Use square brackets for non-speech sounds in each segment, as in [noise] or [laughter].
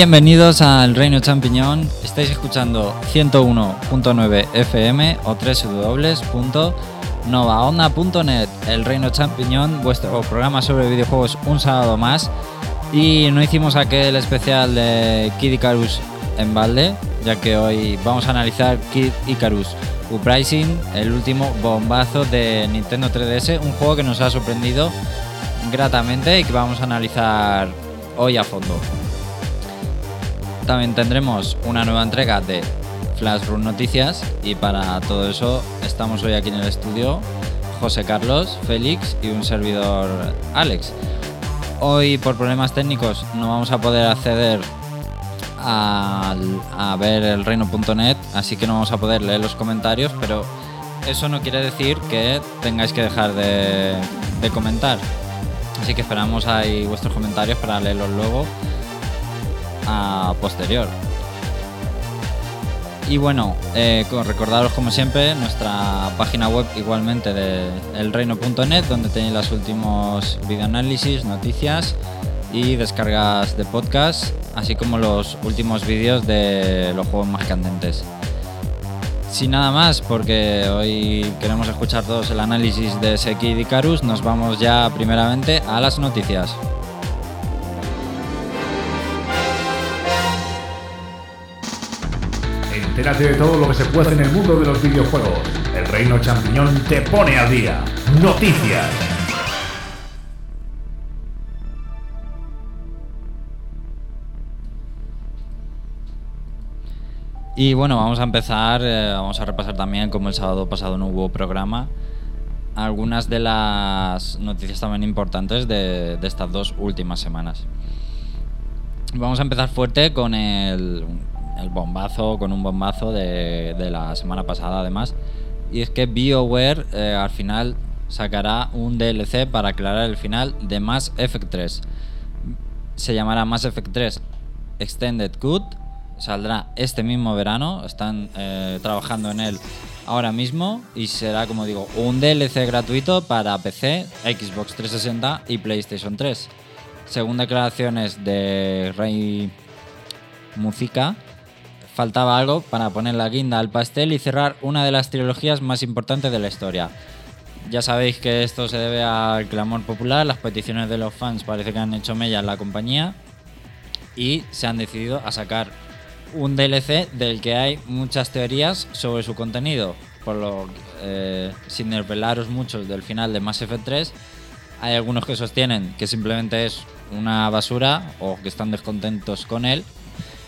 Bienvenidos al Reino Champiñón. Estáis escuchando 101.9 FM o www.novaonda.net. El Reino Champiñón, vuestro programa sobre videojuegos un sábado más. Y no hicimos aquel especial de Kid Icarus en balde, ya que hoy vamos a analizar Kid Icarus Uprising, el último bombazo de Nintendo 3DS, un juego que nos ha sorprendido gratamente y que vamos a analizar hoy a fondo. También tendremos una nueva entrega de Flash Run Noticias y para todo eso estamos hoy aquí en el estudio José Carlos, Félix y un servidor Alex. Hoy por problemas técnicos no vamos a poder acceder a, a ver el reino.net, así que no vamos a poder leer los comentarios, pero eso no quiere decir que tengáis que dejar de, de comentar. Así que esperamos ahí vuestros comentarios para leerlos luego posterior. Y bueno, eh, recordaros como siempre nuestra página web igualmente de elreino.net donde tenéis los últimos videoanálisis, noticias y descargas de podcast, así como los últimos vídeos de los juegos más candentes. Sin nada más, porque hoy queremos escuchar todos el análisis de Seki y Icarus, nos vamos ya primeramente a las noticias. Entérate de todo lo que se puede en el mundo de los videojuegos. El Reino Champiñón te pone al día. Noticias. Y bueno, vamos a empezar, eh, vamos a repasar también, como el sábado pasado no hubo programa, algunas de las noticias también importantes de, de estas dos últimas semanas. Vamos a empezar fuerte con el, el bombazo, con un bombazo de, de la semana pasada además. Y es que BioWare eh, al final sacará un DLC para aclarar el final de Mass Effect 3. Se llamará Mass Effect 3 Extended Cut. Saldrá este mismo verano. Están eh, trabajando en él ahora mismo. Y será, como digo, un DLC gratuito para PC, Xbox 360 y PlayStation 3. Según declaraciones de Rey Muzica, faltaba algo para poner la guinda al pastel y cerrar una de las trilogías más importantes de la historia. Ya sabéis que esto se debe al clamor popular, las peticiones de los fans parece que han hecho mella en la compañía y se han decidido a sacar un DLC del que hay muchas teorías sobre su contenido. Por lo eh, sin desvelaros mucho del final de Mass Effect 3, hay algunos que sostienen que simplemente es una basura o que están descontentos con él.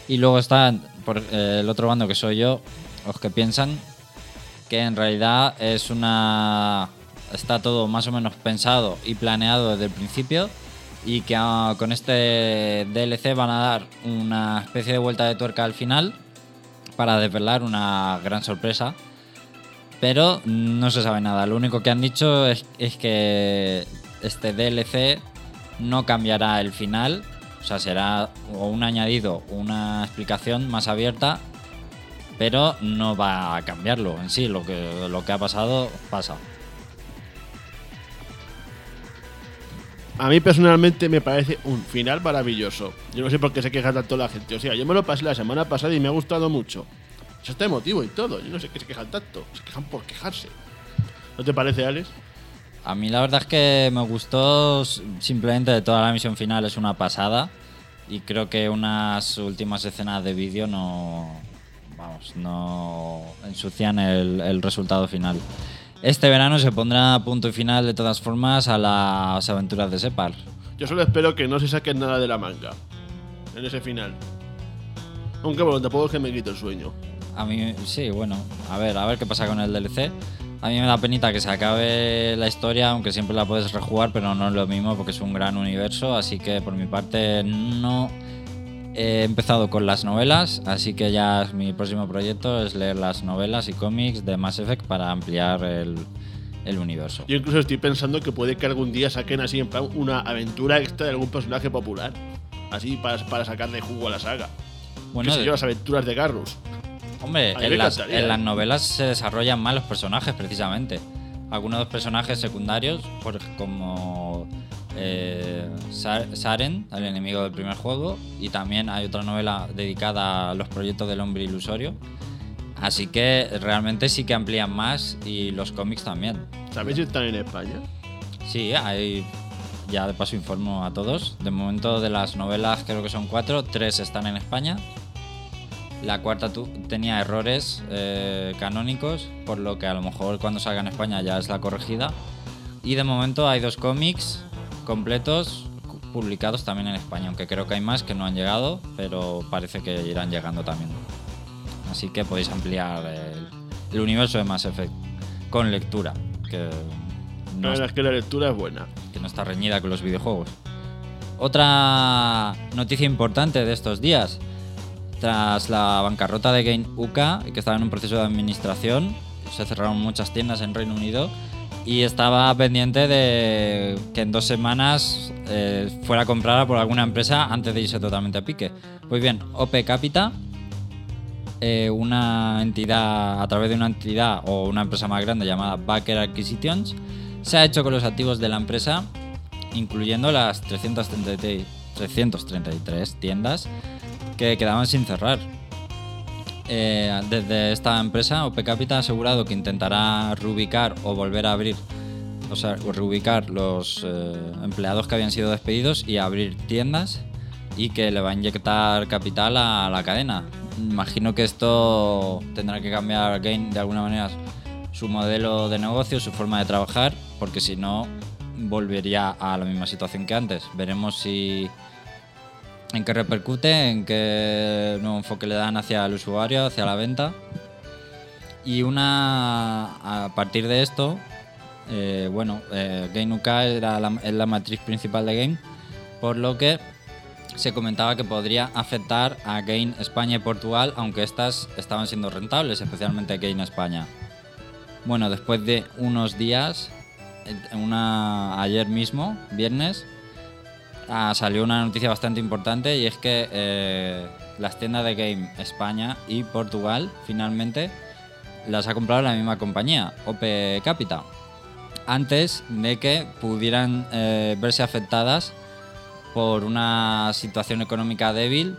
Y luego están por eh, el otro bando que soy yo, los que piensan que en realidad es una. Está todo más o menos pensado y planeado desde el principio. Y que ah, con este DLC van a dar una especie de vuelta de tuerca al final para desvelar una gran sorpresa. Pero no se sabe nada. Lo único que han dicho es, es que este DLC no cambiará el final. O sea, será un añadido, una explicación más abierta. Pero no va a cambiarlo en sí. Lo que, lo que ha pasado, pasa. A mí personalmente me parece un final maravilloso. Yo no sé por qué se queja tanto la gente. O sea, yo me lo pasé la semana pasada y me ha gustado mucho. Eso está emotivo y todo. Yo no sé qué se quejan tanto. Se quejan por quejarse. ¿No te parece, Alex? A mí la verdad es que me gustó simplemente de toda la misión final es una pasada y creo que unas últimas escenas de vídeo no vamos no ensucian el, el resultado final. Este verano se pondrá punto y final de todas formas a las aventuras de Separ. Yo solo espero que no se saquen nada de la manga. En ese final. Aunque bueno, tampoco es que me quite el sueño. A mí sí, bueno, a ver, a ver qué pasa con el DLC. A mí me da penita que se acabe la historia, aunque siempre la puedes rejugar, pero no es lo mismo porque es un gran universo, así que por mi parte no he empezado con las novelas, así que ya mi próximo proyecto es leer las novelas y cómics de Mass Effect para ampliar el, el universo. Yo incluso estoy pensando que puede que algún día saquen así en plan una aventura extra de algún personaje popular. Así para, para sacarle jugo a la saga. Bueno, Qué sé yo, las aventuras de Garrus. Hombre, en las, en ¿eh? las novelas se desarrollan más los personajes, precisamente. Algunos de los personajes secundarios, por, como eh, Sar- Saren, el enemigo del primer juego, y también hay otra novela dedicada a los proyectos del hombre ilusorio. Así que realmente sí que amplían más y los cómics también. ¿Sabéis si están en España? Sí, hay. Ya de paso informo a todos. De momento de las novelas creo que son cuatro, tres están en España. La cuarta tenía errores eh, canónicos, por lo que a lo mejor cuando salga en España ya es la corregida. Y de momento hay dos cómics completos publicados también en España, aunque creo que hay más que no han llegado, pero parece que irán llegando también. Así que podéis ampliar el, el universo de Mass Effect con lectura, que La no, verdad es que la lectura es buena. que no está reñida con los videojuegos. Otra noticia importante de estos días. Tras la bancarrota de Game UK, que estaba en un proceso de administración, se cerraron muchas tiendas en Reino Unido y estaba pendiente de que en dos semanas eh, fuera comprada por alguna empresa antes de irse totalmente a pique. Pues bien, OP Capita, eh, una entidad, a través de una entidad o una empresa más grande llamada Backer Acquisitions, se ha hecho con los activos de la empresa, incluyendo las 333, 333 tiendas que quedaban sin cerrar. Eh, desde esta empresa, OP Capital ha asegurado que intentará reubicar o volver a abrir, o sea, reubicar los eh, empleados que habían sido despedidos y abrir tiendas y que le va a inyectar capital a la cadena. Imagino que esto tendrá que cambiar de alguna manera su modelo de negocio, su forma de trabajar, porque si no volvería a la misma situación que antes. Veremos si en qué repercute, en qué nuevo enfoque le dan hacia el usuario, hacia la venta. Y una a partir de esto, eh, bueno, eh, Game UK era la, es la matriz principal de Game, por lo que se comentaba que podría afectar a Game España y Portugal, aunque estas estaban siendo rentables, especialmente Game España. Bueno, después de unos días, en una, ayer mismo, viernes, ah, salió una noticia bastante importante y es que eh, las tiendas de Game España y Portugal finalmente las ha comprado la misma compañía, OP Capita, antes de que pudieran eh, verse afectadas por una situación económica débil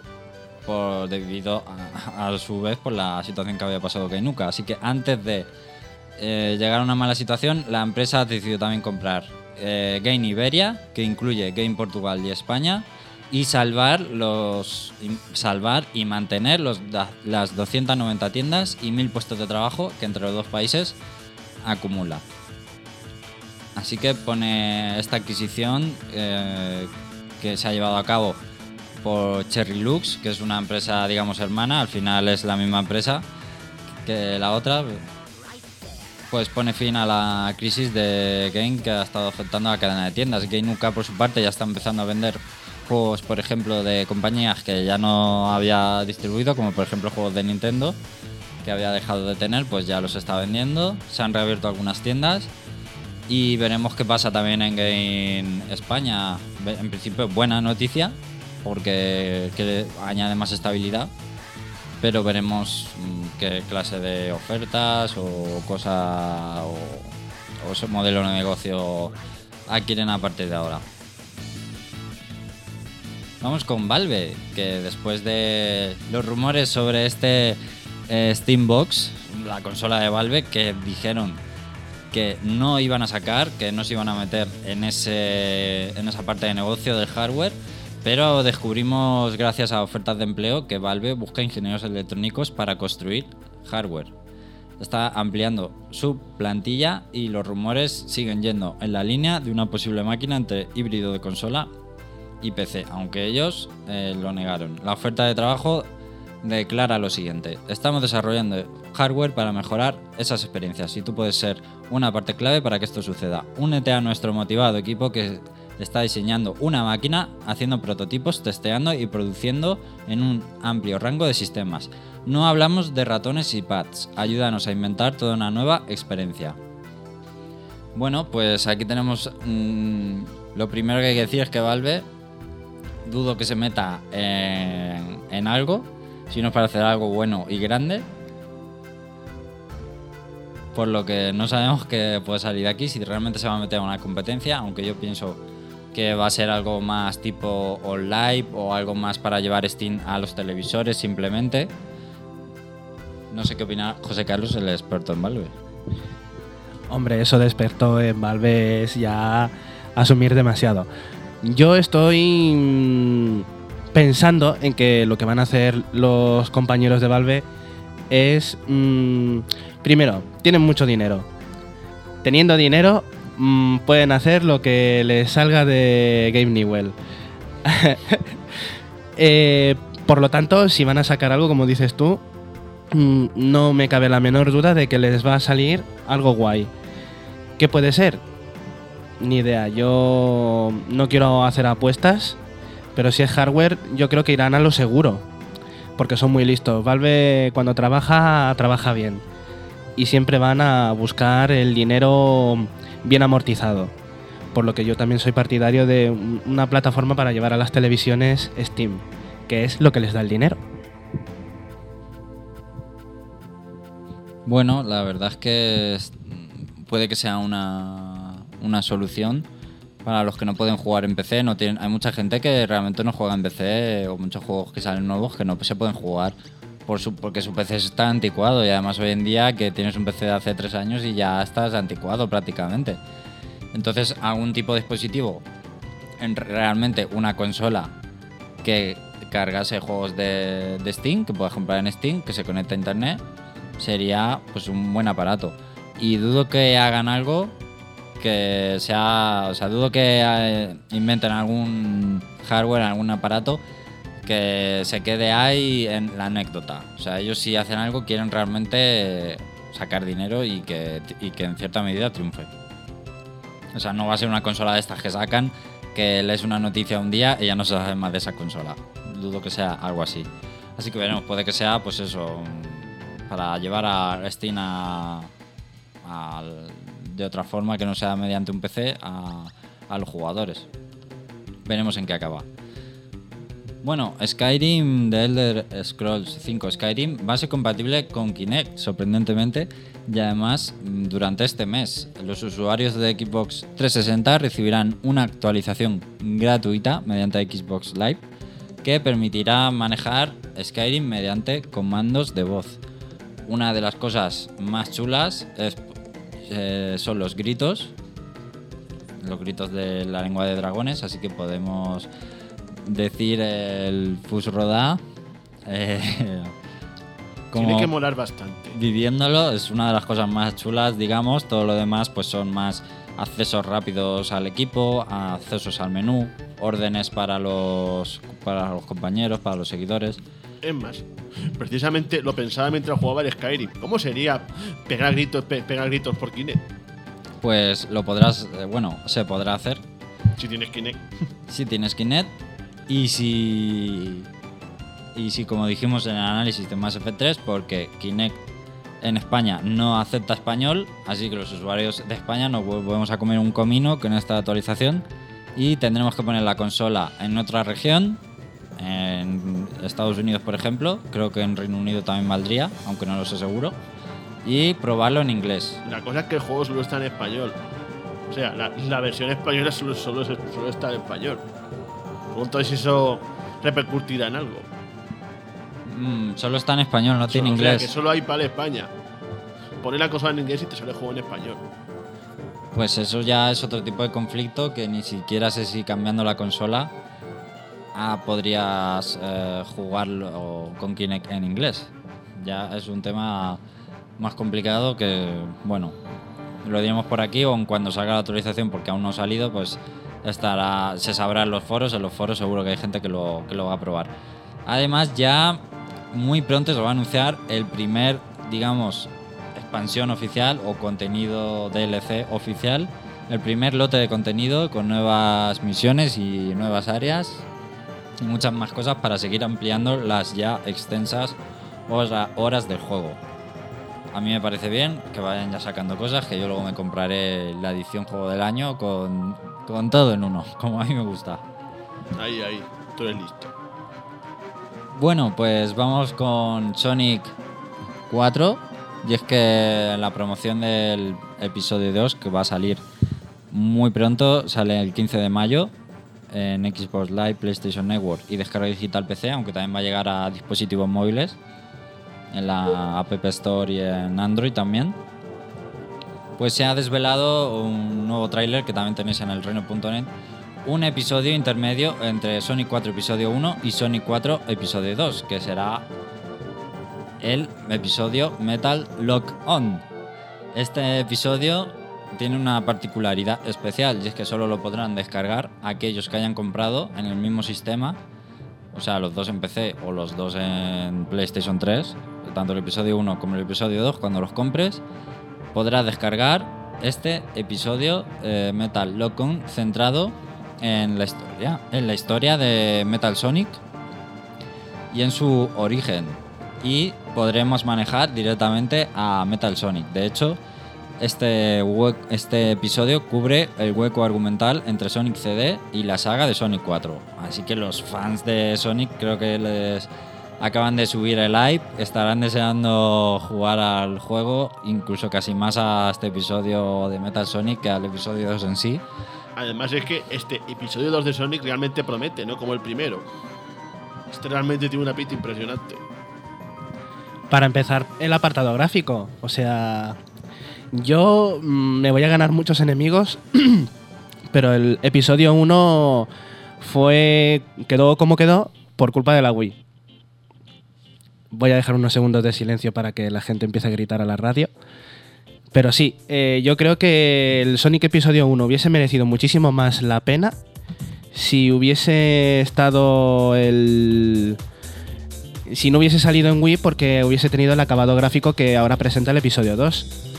por, debido a, su vez por la situación que había pasado Kainuka. Así que antes de eh, llegar a una mala situación, la empresa ha decidido también comprar eh, Game Iberia, que incluye Game Portugal y España, y salvar los salvar y mantener los, las 290 tiendas y 1000 puestos de trabajo que entre los dos países acumula. Así que pone esta adquisición eh, que se ha llevado a cabo por Cherry Lux, que es una empresa, digamos, hermana, al final es la misma empresa que la otra, pues pone fin a la crisis de Game que ha estado afectando a la cadena de tiendas. Game UK, por su parte, ya está empezando a vender juegos, por ejemplo, de compañías que ya no había distribuido, como por ejemplo juegos de Nintendo, que había dejado de tener, pues ya los está vendiendo. Se han reabierto algunas tiendas y veremos qué pasa también en Game España. En principio, buena noticia, porque que añade más estabilidad. Pero veremos mm, qué clase de ofertas o cosa o, o modelo de negocio adquieren a partir de ahora. Vamos con Valve, que después de los rumores sobre este eh, Steambox, la consola de Valve, que dijeron que no iban a sacar, que no se iban a meter en, ese, en esa parte de negocio del hardware, pero descubrimos gracias a ofertas de empleo que Valve busca ingenieros electrónicos para construir hardware. Está ampliando su plantilla y los rumores siguen yendo en la línea de una posible máquina entre híbrido de consola y PC, aunque ellos eh, lo negaron. La oferta de trabajo declara lo siguiente: Estamos desarrollando hardware para mejorar esas experiencias y tú puedes ser una parte clave para que esto suceda. Únete a nuestro motivado equipo que está diseñando una máquina, haciendo prototipos, testeando y produciendo en un amplio rango de sistemas. No hablamos de ratones y pads, ayúdanos a inventar toda una nueva experiencia. Bueno, pues aquí tenemos mm, lo primero que hay que decir es que Valve dudo que se meta en, en algo, si no es para hacer algo bueno y grande. Por lo que no sabemos qué puede salir de aquí, si realmente se va a meter en una competencia, aunque yo pienso que va a ser algo más tipo online o algo más para llevar Steam a los televisores simplemente. No sé qué opina José Carlos, el experto en Valve. Hombre, eso de experto en Valve es ya asumir demasiado. Yo estoy mm, pensando en que lo que van a hacer los compañeros de Valve es, mm, primero, tienen mucho dinero. Teniendo dinero, mm, pueden hacer lo que les salga de Game Newell. [laughs] Eh, por lo tanto, si van a sacar algo, como dices tú, mm, no me cabe la menor duda de que les va a salir algo guay. ¿Qué puede ser? Ni idea. Yo no quiero hacer apuestas, pero si es hardware, yo creo que irán a lo seguro. Porque son muy listos. Valve cuando trabaja, trabaja bien. Y siempre van a buscar el dinero bien amortizado. Por lo que yo también soy partidario de un- una plataforma para llevar a las televisiones Steam, que es lo que les da el dinero. Bueno, la verdad es que puede que sea una, una solución para los que no pueden jugar en PC. No hay mucha gente que realmente no juega en PC o muchos juegos que salen nuevos que no se pueden jugar por su, porque su PC está anticuado y además hoy en día que tienes un PC de hace tres años y ya estás anticuado prácticamente. Entonces, algún tipo de dispositivo, en realmente una consola que cargase juegos de, Steam, que puedas comprar en Steam, que se conecte a internet, sería pues un buen aparato. Y dudo que hagan algo que sea, o sea, dudo que eh, inventen algún hardware, algún aparato que se quede ahí en la anécdota. O sea, ellos si hacen algo quieren realmente sacar dinero y que, y que en cierta medida triunfe. O sea, no va a ser una consola de estas que sacan que lees una noticia un día y ya no se sabe más de esa consola. Dudo que sea algo así. Así que veremos, puede que sea pues eso, para llevar a Steam a, de otra forma que no sea mediante un PC a, a los jugadores. Veremos en qué acaba. Bueno, Skyrim de Elder Scrolls 5 Skyrim va a ser compatible con Kinect, sorprendentemente, y además mm, durante este mes los usuarios de Xbox 360 recibirán una actualización gratuita mediante Xbox Live que permitirá manejar Skyrim mediante comandos de voz. Una de las cosas más chulas eh, son los gritos, los gritos de la lengua de dragones, así que podemos decir el Fusroda. Eh, Tiene que molar bastante. viviéndolo es una de las cosas más chulas, digamos. Todo lo demás pues son más accesos rápidos al equipo, accesos al menú, órdenes para los para los compañeros, para los seguidores. Es más, precisamente lo pensaba mientras jugaba el Skyrim. ¿Cómo sería pegar gritos, pe- pegar gritos por Kinect? Pues lo podrás, eh, bueno, se podrá hacer Si tienes Kinect. si tienes Kinect y si y si como dijimos en el análisis de Mass Effect 3 porque Kinect en España no acepta español, así que los usuarios de España nos volvemos a comer un comino con esta actualización y tendremos que poner la consola en otra región, en Estados Unidos por ejemplo, creo que en Reino Unido también valdría, aunque no lo sé seguro, y probarlo en inglés. La cosa es que el juego solo está en español. O sea, la, versión española solo, solo, es- solo está en español. Pregunto si eso repercutirá en algo. Mm, solo está en español, no tiene o sea, inglés. que solo hay para España. Poner la consola en inglés y te sale juego en español. Pues eso ya es otro tipo de conflicto que ni siquiera sé si cambiando la consola ah, podrías eh, jugarlo con Kinect en inglés. Ya es un tema más complicado que, bueno, lo diremos por aquí o en cuando salga la actualización porque aún no ha salido, pues estará, se sabrá en los foros. En los foros seguro que hay gente que lo, que lo va a probar. Además ya muy pronto se va a anunciar el primer, digamos, expansión oficial o contenido DLC oficial. El primer lote de contenido con nuevas misiones y nuevas áreas y muchas más cosas para seguir ampliando las ya extensas hora- horas del juego. A mí me parece bien que vayan ya sacando cosas, que yo luego me compraré la edición juego del año con, con todo en uno, [laughs] como a mí me gusta. Ahí, ahí. Tú eres listo. Bueno, pues vamos con Sonic 4. Y es que la promoción del episodio 2, que va a salir muy pronto, sale el 15 de mayo. en Xbox Live, PlayStation Network y descarga digital PC, aunque también va a llegar a dispositivos móviles en la App Store y en Android también. Pues se ha desvelado un nuevo tráiler que también tenéis en el reino.net, un episodio intermedio entre Sonic 4 episodio 1 y Sonic 4 episodio 2, que será el episodio Metal Lock On. Este episodio tiene una particularidad especial y es que solo lo podrán descargar aquellos que hayan comprado en el mismo sistema, o sea, los dos en PC o los dos en PlayStation 3, tanto el episodio 1 como el episodio 2, cuando los compres, podrás descargar este episodio eh, Metal Lock On centrado en la historia, en la historia de Metal Sonic y en su origen. Y podremos manejar directamente a Metal Sonic. De hecho, este, este episodio cubre el hueco argumental entre Sonic CD y la saga de Sonic 4. Así que los fans de Sonic creo que les acaban de subir el hype, estarán deseando jugar al juego, incluso casi más a este episodio de Metal Sonic que al episodio 2 en sí. Además es que este episodio 2 de Sonic realmente promete, ¿no? Como el primero. Este realmente tiene una pinta impresionante. Para empezar, el apartado gráfico. O sea, yo mm, me voy a ganar muchos enemigos, [clears throat] pero el episodio 1 fue. quedó como quedó por culpa de la Wii. Voy a dejar unos segundos de silencio para que la gente empiece a gritar a la radio. Pero sí, eh, yo creo que el Sonic Episodio 1 hubiese merecido muchísimo más la pena si hubiese estado el, si no hubiese salido en Wii porque hubiese tenido el acabado gráfico que ahora presenta el episodio 2.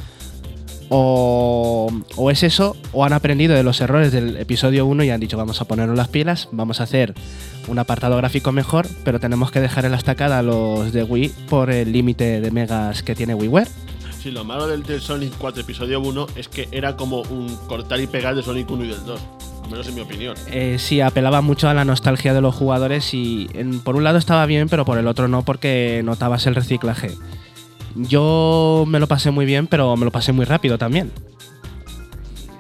O, o es eso, o han aprendido de los errores del episodio 1 y han dicho vamos a ponernos las pilas, vamos a hacer un apartado gráfico mejor, pero tenemos que dejar en la estacada a los de Wii por el límite de megas que tiene WiiWare. Sí, lo malo del, del Sonic 4 episodio 1 es que era como un cortar y pegar de Sonic 1 y del 2. Al menos en mi opinión. Eh, sí, apelaba mucho a la nostalgia de los jugadores y en- por un lado estaba bien, pero por el otro no porque notabas el reciclaje. Yo me lo pasé muy bien, pero me lo pasé muy rápido también.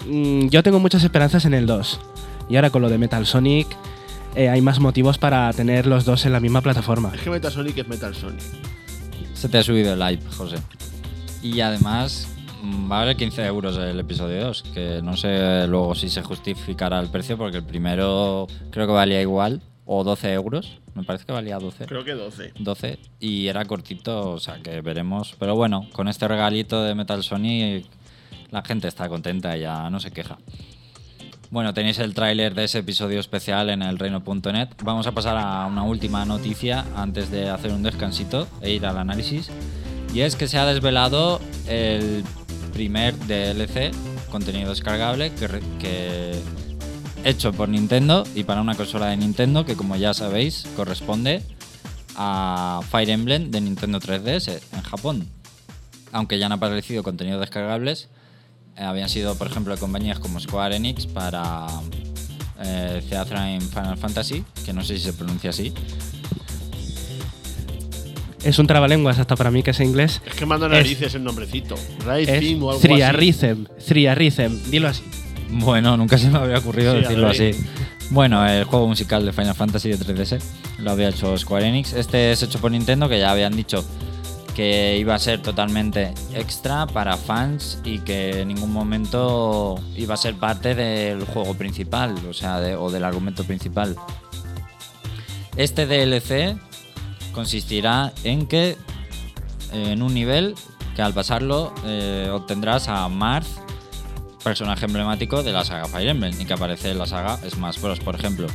Mm, Yo tengo muchas esperanzas en el 2. Y ahora con lo de Metal Sonic eh, hay más motivos para tener los dos en la misma plataforma. Es que Metal Sonic es Metal Sonic. Se te ha subido el hype, José. Y además mm, va a valer 15 euros el episodio 2, que no sé luego si se justificará el precio, porque el primero creo que valía igual, o 12 euros. Me parece que valía 12. Creo que 12. 12 y era cortito, o sea que veremos. Pero bueno, con este regalito de Metal Sonic la gente está contenta, ya no se queja. Bueno, tenéis el tráiler de ese episodio especial en el reino.net. Vamos a pasar a una última noticia antes de hacer un descansito e ir al análisis. Y es que se ha desvelado el primer DLC, contenido descargable, que, hecho por Nintendo y para una consola de Nintendo que como ya sabéis corresponde a Fire Emblem de Nintendo 3DS en Japón. Aunque ya han aparecido contenidos descargables, eh, habían sido por ejemplo compañías como Square Enix para eh, Theatrine Final Fantasy, que no sé si se pronuncia así. Es un trabalenguas hasta para mí que es inglés. Es que mando Es- narices el nombrecito. Right Es Theme o algo así. Thriarrhythm, dilo así. Bueno, nunca se me había ocurrido Sí, decirlo así. Bueno, el juego musical de Final Fantasy de 3DS lo había hecho Square Enix. Este es hecho por Nintendo, que ya habían dicho que iba a ser totalmente extra para fans y que en ningún momento iba a ser parte del juego principal, o sea, de- o del argumento principal. Este DLC consistirá en que en un nivel que al pasarlo eh, obtendrás a Marth, personaje emblemático de la saga Fire Emblem y que aparece en la saga Smash Bros. Por ejemplo,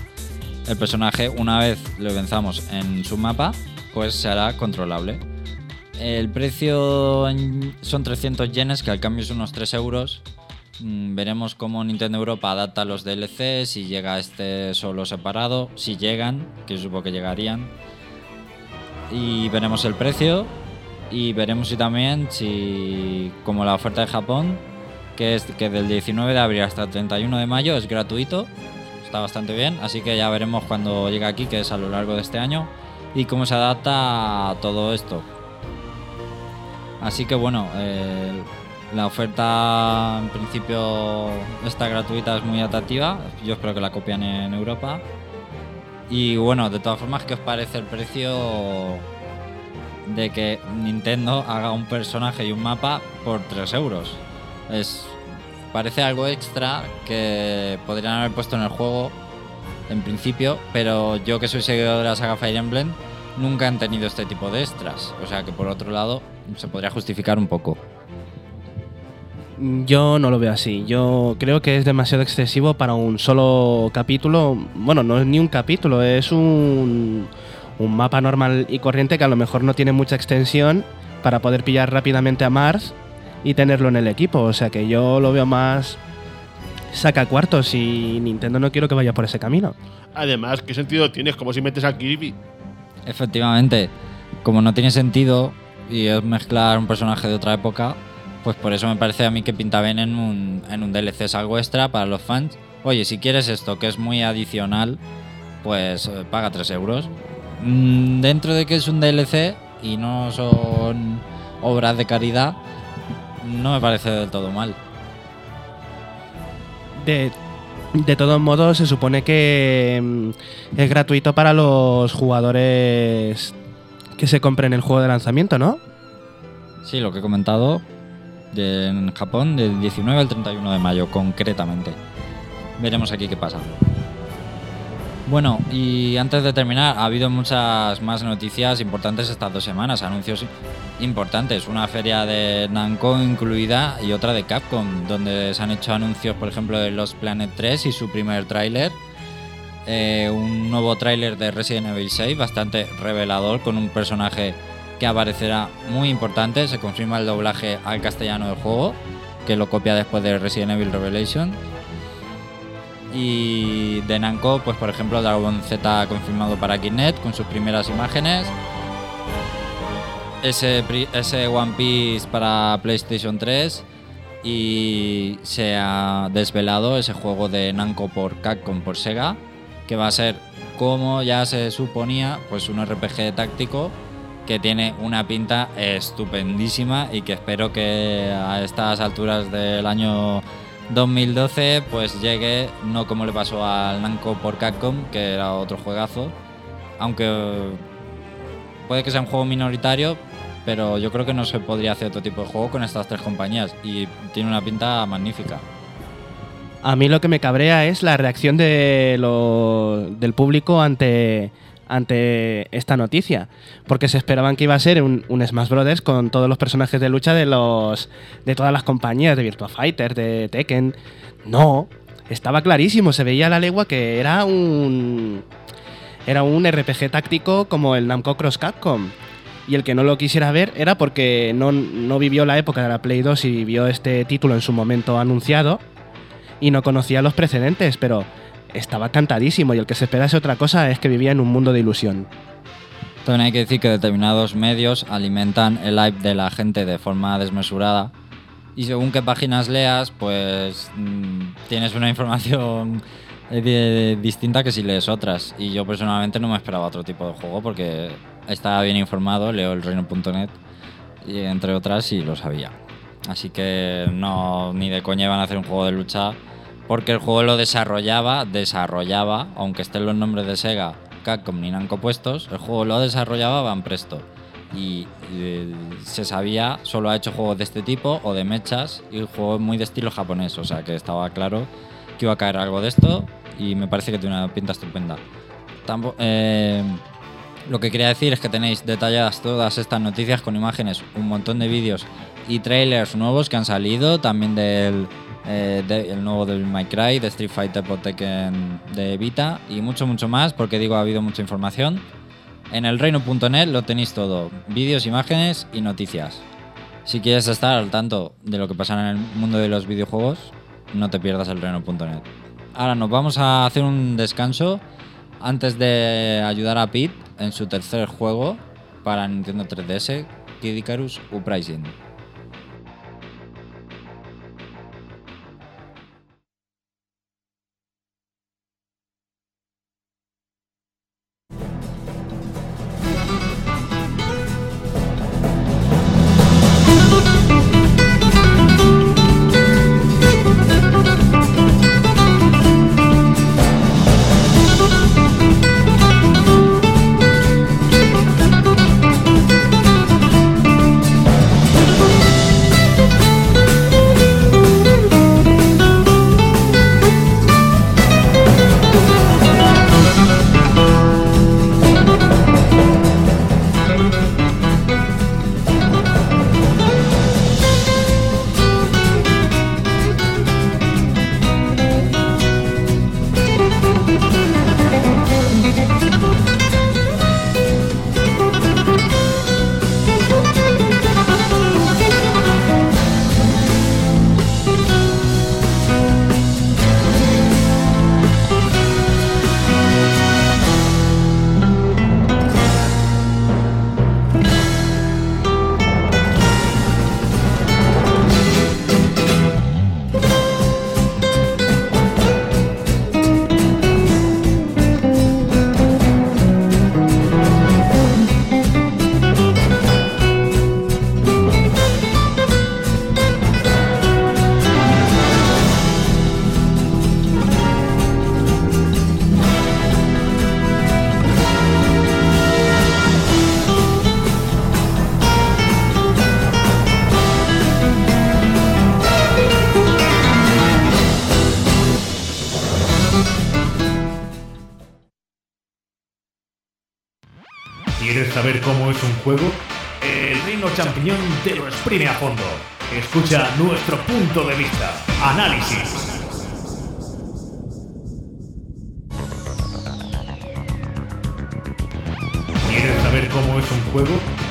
el personaje, una vez lo venzamos en su mapa, pues se hará controlable. El precio son 300 yenes, que al cambio es unos 3 euros. Mm, Veremos cómo Nintendo Europa adapta los DLC, si llega este solo separado, si llegan, que supongo que llegarían. Y veremos el precio y veremos si también, si como la oferta de Japón, que es que del 19 de abril hasta el 31 de mayo es gratuito, está bastante bien, así que ya veremos cuando llegue aquí, que es a lo largo de este año, y cómo se adapta a todo esto. Así que bueno, La oferta en principio está gratuita, es muy atractiva. Yo espero que la copien en Europa. Y bueno, de todas formas, ¿qué os parece el precio de que Nintendo haga un personaje y un mapa por 3 euros? Es, parece algo extra que podrían haber puesto en el juego en principio, pero yo que soy seguidor de la saga Fire Emblem, nunca han tenido este tipo de extras. O sea que por otro lado se podría justificar un poco. Yo no lo veo así. Yo creo que es demasiado excesivo para un solo capítulo. Bueno, no es ni un capítulo, es un, un mapa normal y corriente que a lo mejor no tiene mucha extensión para poder pillar rápidamente a Mars y tenerlo en el equipo. O sea que yo lo veo más saca cuartos y Nintendo no quiero que vaya por ese camino. Además, ¿qué sentido tiene? Es como si metes a Kirby. Efectivamente, como no tiene sentido y es mezclar un personaje de otra época, pues por eso me parece a mí que pinta bien en un, en un DLC, es algo extra para los fans. Oye, si quieres esto, que es muy adicional, pues eh, paga 3 euros. Mm, dentro de que es un DLC y no son obras de caridad, no me parece del todo mal. De, de todos modos, se supone que mm, es gratuito para los jugadores que se compren el juego de lanzamiento, ¿no? Sí, lo que he comentado de- en Japón del 19 al 31 de mayo, concretamente. Veremos aquí qué pasa. Bueno, y antes de terminar, ha habido muchas más noticias importantes estas dos semanas, anuncios importantes. Una feria de Namco incluida y otra de Capcom, donde se han hecho anuncios, por ejemplo, de Lost Planet 3 y su primer tráiler. Eh, un nuevo tráiler de Resident Evil 6, bastante revelador, con un personaje que aparecerá muy importante. Se confirma el doblaje al castellano del juego, que lo copia después de Resident Evil Revelation. Y de Namco, pues por ejemplo, Dragon Z confirmado para Kinect con sus primeras imágenes. Ese, ese One Piece para PlayStation 3. Y se ha desvelado ese juego de Namco por Capcom por Sega. Que va a ser, como ya se suponía, pues un RPG táctico que tiene una pinta estupendísima y que espero que a estas alturas del año 2012 pues llegue no como le pasó al Namco por Capcom que era otro juegazo aunque puede que sea un juego minoritario pero yo creo que no se podría hacer otro tipo de juego con estas tres compañías y tiene una pinta magnífica. A mí lo que me cabrea es la reacción de lo- del público ante, ante esta noticia. Porque se esperaban que iba a ser un, un Smash Brothers con todos los personajes de lucha de los de todas las compañías, de Virtua Fighter, de Tekken. No, estaba clarísimo, se veía a la legua que era un. Era un RPG táctico como el Namco Cross Capcom. Y el que no lo quisiera ver era porque no, no vivió la época de la Play 2 y vio este título en su momento anunciado y no conocía los precedentes, pero estaba cantadísimo y el que se esperase otra cosa es que vivía en un mundo de ilusión. También hay que decir que determinados medios alimentan el hype de la gente de forma desmesurada y según qué páginas leas, pues mm, tienes una [laughs] información eh, distinta que si lees otras. Y yo personalmente no me esperaba otro tipo de juego porque estaba bien informado, leo el reino.net y entre otras y lo sabía. Así que no, ni de coña iban a hacer un juego de lucha porque el juego lo desarrollaba, desarrollaba, aunque estén los nombres de Sega, Capcom ni Namco puestos, el juego lo desarrollaba Van Presto. Y eh, se sabía, solo ha hecho juegos de este tipo o de mechas y el juego es muy de estilo japonés, o sea que estaba claro que iba a caer algo de esto y me parece que tiene una pinta estupenda. Eh, lo que quería decir es que tenéis detalladas todas estas noticias con imágenes, un montón de vídeos y trailers nuevos que han salido, también del eh, el nuevo Devil May Cry, de Street Fighter por de Vita y mucho, mucho más, porque digo, ha habido mucha información. En el reino.net lo tenéis todo, vídeos, imágenes y noticias. Si quieres estar al tanto de lo que pasa en el mundo de los videojuegos, no te pierdas el reino.net. Ahora nos vamos a hacer un descanso antes de ayudar a Pete en su tercer juego para Nintendo 3DS, Kid Icarus Uprising. Juego? El Reino Champiñón te lo exprime a fondo. Escucha nuestro punto de vista. Análisis. ¿Quieres saber cómo es un juego?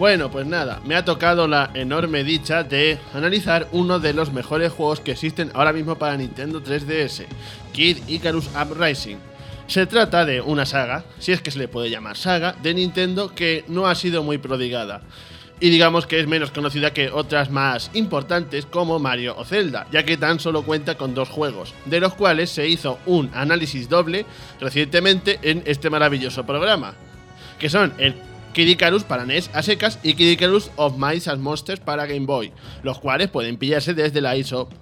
Bueno, pues nada, me ha tocado la enorme dicha de analizar uno de los mejores juegos que existen ahora mismo para Nintendo 3DS, Kid Icarus Uprising. Se trata de una saga, si es que se le puede llamar saga, de Nintendo que no ha sido muy prodigada. Y digamos que es menos conocida que otras más importantes como Mario o Zelda, ya que tan solo cuenta con dos juegos, de los cuales se hizo un análisis doble recientemente en este maravilloso programa que son el Kid Icarus para NES a secas y Kid Icarus of Mice and Monsters para Game Boy, los cuales pueden pillarse desde la eShop.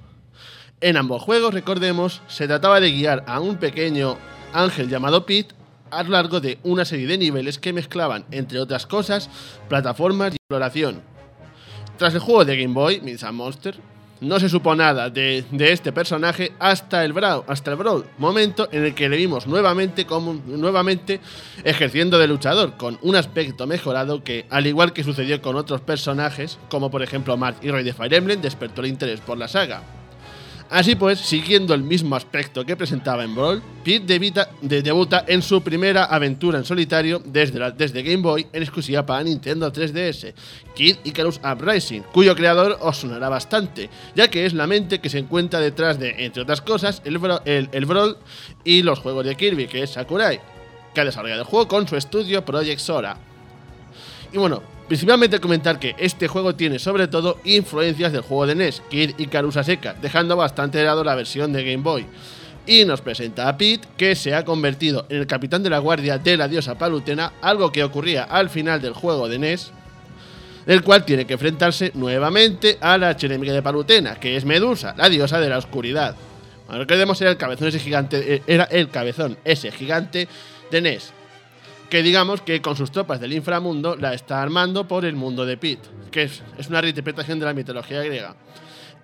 En ambos juegos, recordemos, se trataba de guiar a un pequeño ángel llamado Pete a lo largo de una serie de niveles que mezclaban, entre otras cosas, plataformas y exploración. Tras el juego de Game Boy, Mice and Monsters, no se supo nada de, este personaje hasta el, Brawl, hasta el Brawl, momento en el que le vimos nuevamente, como, nuevamente ejerciendo de luchador, con un aspecto mejorado que, al igual que sucedió con otros personajes, como por ejemplo Marth y Rey de Fire Emblem, despertó el interés por la saga. Así pues, siguiendo el mismo aspecto que presentaba en Brawl, Pete debita- de- debuta en su primera aventura en solitario desde, Game Boy en exclusiva para Nintendo 3DS, Kid Icarus Uprising, cuyo creador os sonará bastante, ya que es la mente que se encuentra detrás de, entre otras cosas, el, el Brawl y los juegos de Kirby, que es Sakurai, que ha desarrollado el juego con su estudio Project Sora. Y bueno, principalmente comentar que este juego tiene sobre todo influencias del juego de NES, Kid Icarus a seca, dejando bastante de lado la versión de Game Boy. Y nos presenta a Pete, que se ha convertido en el capitán de la guardia de la diosa Palutena, algo que ocurría al final del juego de NES, del cual tiene que enfrentarse nuevamente a la archienemiga de Palutena, que es Medusa, la diosa de la oscuridad. Bueno, recordemos era el cabezón ese gigante, eh, era el cabezón ese gigante de NES, que digamos que con sus tropas del inframundo la está armando por el mundo de Pete, que es, es una reinterpretación de la mitología griega.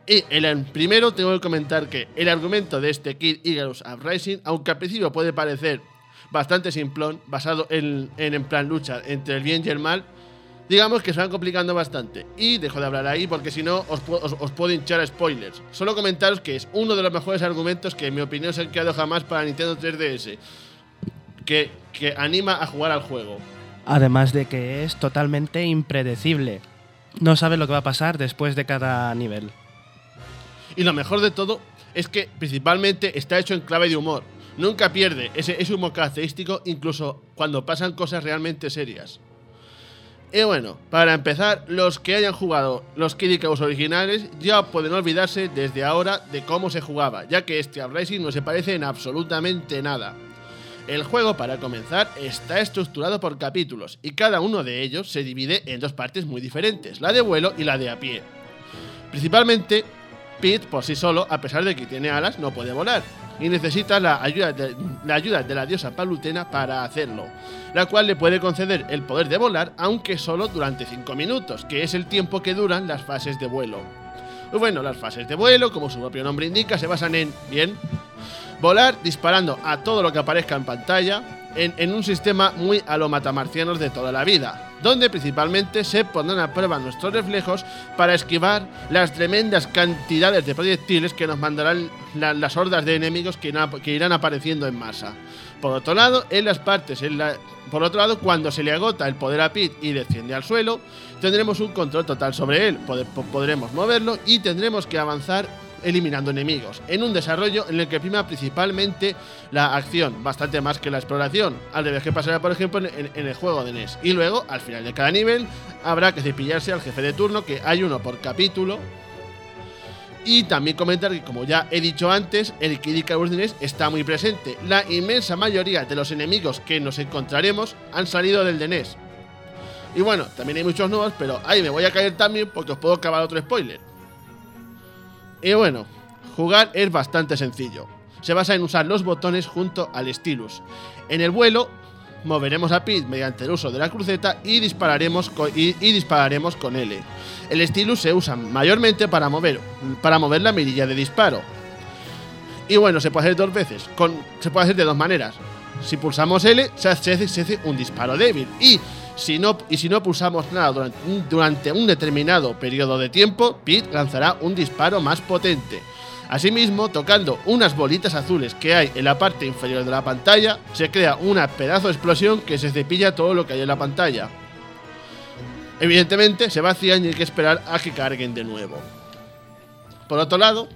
Y el primero tengo que comentar que el argumento de este Kid Icarus Uprising, aunque al principio puede parecer bastante simplón, basado en, en, en plan lucha entre el bien y el mal, digamos que se van complicando bastante. Y dejo de hablar ahí porque si no os, os- os puedo hinchar spoilers. Solo comentaros que es uno de los mejores argumentos que en mi opinión se han creado jamás para Nintendo 3DS. Que, que anima a jugar al juego. Además de que es totalmente impredecible. No sabe lo que va a pasar después de cada nivel. Y lo mejor de todo es que principalmente está hecho en clave de humor. Nunca pierde ese, ese humor característico incluso cuando pasan cosas realmente serias. Y bueno, para empezar, los que hayan jugado los Kid Icarus originales ya pueden olvidarse desde ahora de cómo se jugaba, ya que este Uprising no se parece en absolutamente nada. El juego, para comenzar, está estructurado por capítulos y cada uno de ellos se divide en dos partes muy diferentes, la de vuelo y la de a pie. Principalmente, Pete por sí solo, a pesar de que tiene alas, no puede volar y necesita la ayuda de la, ayuda de la diosa Palutena para hacerlo, la cual le puede conceder el poder de volar, aunque solo durante 5 minutos, que es el tiempo que duran las fases de vuelo. Bueno, las fases de vuelo, como su propio nombre indica, se basan en, bien, volar disparando a todo lo que aparezca en pantalla, en, un sistema muy a lo matamarcianos de toda la vida, donde principalmente se pondrán a prueba nuestros reflejos para esquivar las tremendas cantidades de proyectiles que nos mandarán la- las hordas de enemigos que irán, apareciendo en masa. Por otro lado, en las partes, en la- por otro lado, cuando se le agota el poder a Pete y desciende al suelo, tendremos un control total sobre él, Pod- po- podremos moverlo y tendremos que avanzar eliminando enemigos, en un desarrollo en el que prima principalmente la acción, bastante más que la exploración, al revés que pasará por ejemplo en, el juego de NES. Y luego, al final de cada nivel, habrá que cepillarse al jefe de turno, que hay uno por capítulo. Y también comentar que, como ya he dicho antes, el Kid Icarus NES está muy presente. La inmensa mayoría de los enemigos que nos encontraremos han salido del de NES. Y bueno, también hay muchos nuevos, pero ahí me voy a caer también porque os puedo acabar otro spoiler. Y bueno, jugar es bastante sencillo. Se basa en usar los botones junto al stylus. En el vuelo moveremos a Pete mediante el uso de la cruceta y dispararemos, con, y, dispararemos con L. El Stylus se usa mayormente para mover, para mover la mirilla de disparo. Y bueno, se puede hacer dos veces. Se puede hacer de dos maneras. Si pulsamos L, se hace, se hace un disparo débil. Y si no, y si no pulsamos nada durante un, determinado periodo de tiempo, Pete lanzará un disparo más potente. Asimismo, tocando unas bolitas azules que hay en la parte inferior de la pantalla, se crea una pedazo de explosión que se cepilla todo lo que hay en la pantalla. Evidentemente, se vacían y hay que esperar a que carguen de nuevo. Por otro lado,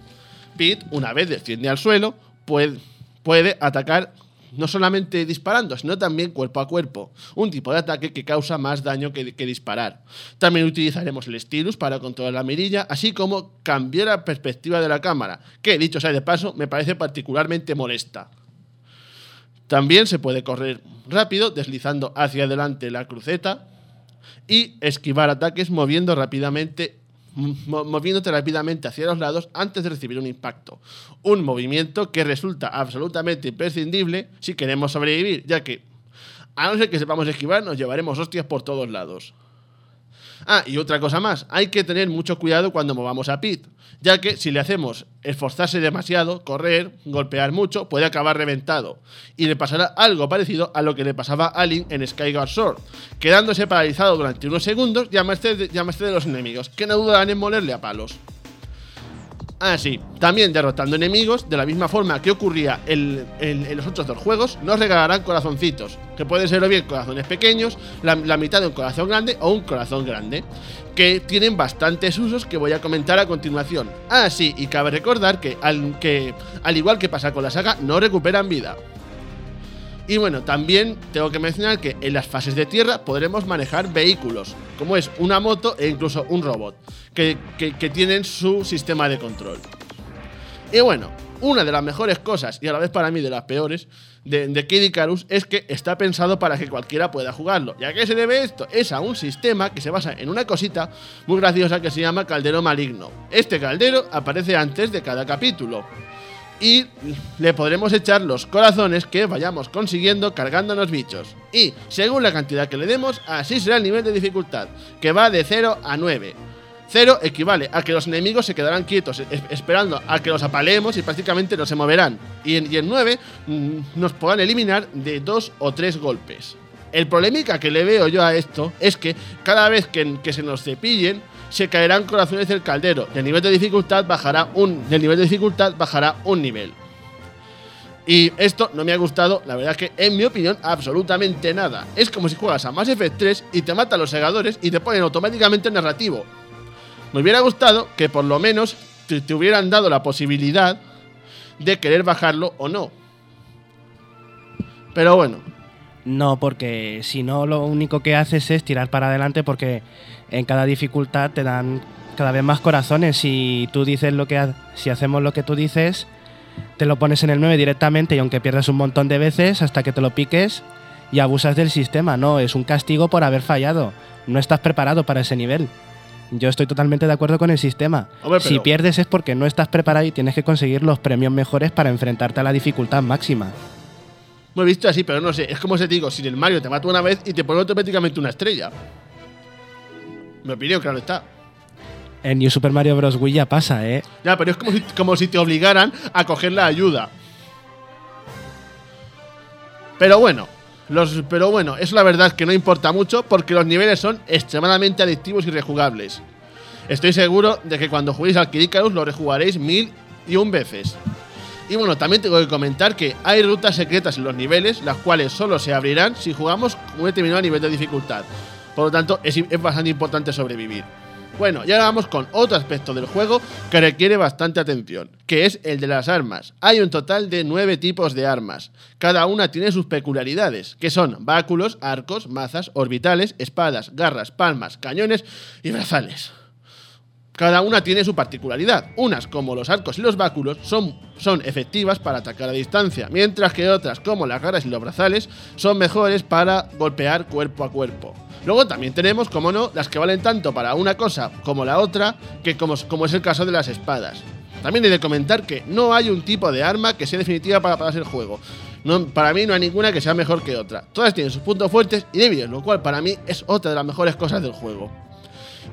Pete, una vez desciende al suelo, puede atacar no solamente disparando, sino también cuerpo a cuerpo, un tipo de ataque que causa más daño que, disparar. También utilizaremos el stylus para controlar la mirilla, así como cambiar la perspectiva de la cámara, que dicho sea de paso, me parece particularmente molesta. También se puede correr rápido deslizando hacia adelante la cruceta y esquivar ataques moviendo rápidamente moviéndote rápidamente hacia los lados antes de recibir un impacto. Un movimiento que resulta absolutamente imprescindible si queremos sobrevivir, ya que, a no ser que sepamos esquivar, nos llevaremos hostias por todos lados. Ah, y otra cosa más, hay que tener mucho cuidado cuando movamos a Pete, ya que si le hacemos esforzarse demasiado, correr, golpear mucho, puede acabar reventado. Y le pasará algo parecido a lo que le pasaba a Link en Skyward Sword, quedándose paralizado durante unos segundos y a de, de los enemigos, que no dudarán en molerle a palos. Ah, sí. También derrotando enemigos, de la misma forma que ocurría en, los otros dos juegos, nos regalarán corazoncitos, que pueden ser o bien corazones pequeños, la, mitad de un corazón grande o un corazón grande, que tienen bastantes usos que voy a comentar a continuación. Ah, sí, y cabe recordar que que, al igual que pasa con la saga, no recuperan vida. Y bueno, también tengo que mencionar que en las fases de tierra podremos manejar vehículos, como es una moto e incluso un robot, que, que- tienen su sistema de control. Y bueno, una de las mejores cosas, y a la vez para mí de las peores, de, de Kid Icarus es que está pensado para que cualquiera pueda jugarlo. ¿Y a qué se debe esto? Es a un sistema que se basa en una cosita muy graciosa que se llama caldero maligno. Este caldero aparece antes de cada capítulo y le podremos echar los corazones que vayamos consiguiendo cargándonos bichos. Y según la cantidad que le demos, así será el nivel de dificultad, que va de 0 a 9. 0 equivale a que los enemigos se quedarán quietos es- esperando a que los apaleemos y prácticamente no se moverán. Y en, y en 9 mm, nos podrán eliminar de 2 o 3 golpes. El problemica que le veo yo a esto es que cada vez que, que se nos cepillen, se caerán corazones del caldero. Y el nivel de dificultad bajará un. el nivel de dificultad bajará un nivel. Y esto no me ha gustado, la verdad es que, en mi opinión, absolutamente nada. Es como si juegas a Mass Effect 3 y te matan los segadores y te ponen automáticamente narrativo. Me hubiera gustado que por lo menos te hubieran dado la posibilidad de querer bajarlo o no. Pero bueno, No, porque si no, lo único que haces es tirar para adelante porque en cada dificultad te dan cada vez más corazones. Si tú dices lo que ha- si hacemos lo que tú dices, te lo pones en el 9 directamente y aunque pierdas un montón de veces hasta que te lo piques y abusas del sistema, no, es un castigo por haber fallado. No estás preparado para ese nivel. Yo estoy totalmente de acuerdo con el sistema. Hombre, Si pierdes es porque no estás preparado y tienes que conseguir los premios mejores para enfrentarte a la dificultad máxima. me he visto así, pero no sé. Es como si te digo, si en el Mario te mata una vez y te pone automáticamente una estrella. Mi opinión, claro está. En New Super Mario Bros. Wii ya pasa, ¿eh? Ya, pero es como si, como si te obligaran a coger la ayuda. Pero bueno, los, pero bueno, eso la verdad es que no importa mucho porque los niveles son extremadamente adictivos y rejugables. Estoy seguro de que cuando juguéis al Kid Icarus lo rejugaréis mil y un veces. Y bueno, también tengo que comentar que hay rutas secretas en los niveles, las cuales solo se abrirán si jugamos un determinado nivel de dificultad. Por lo tanto, es, bastante importante sobrevivir. Bueno, y ahora vamos con otro aspecto del juego que requiere bastante atención, que es el de las armas. Hay un total de nueve tipos de armas. Cada una tiene sus peculiaridades, que son báculos, arcos, mazas, orbitales, espadas, garras, palmas, cañones y brazales. Cada una tiene su particularidad. Unas, como los arcos y los báculos, son, son efectivas para atacar a distancia, mientras que otras, como las garras y los brazales, son mejores para golpear cuerpo a cuerpo. Luego también tenemos, como no, las que valen tanto para una cosa como la otra, que como, como es el caso de las espadas. También he de comentar que no hay un tipo de arma que sea definitiva para pasar el juego. No, para mí no hay ninguna que sea mejor que otra. Todas tienen sus puntos fuertes y débiles, lo cual para mí es otra de las mejores cosas del juego.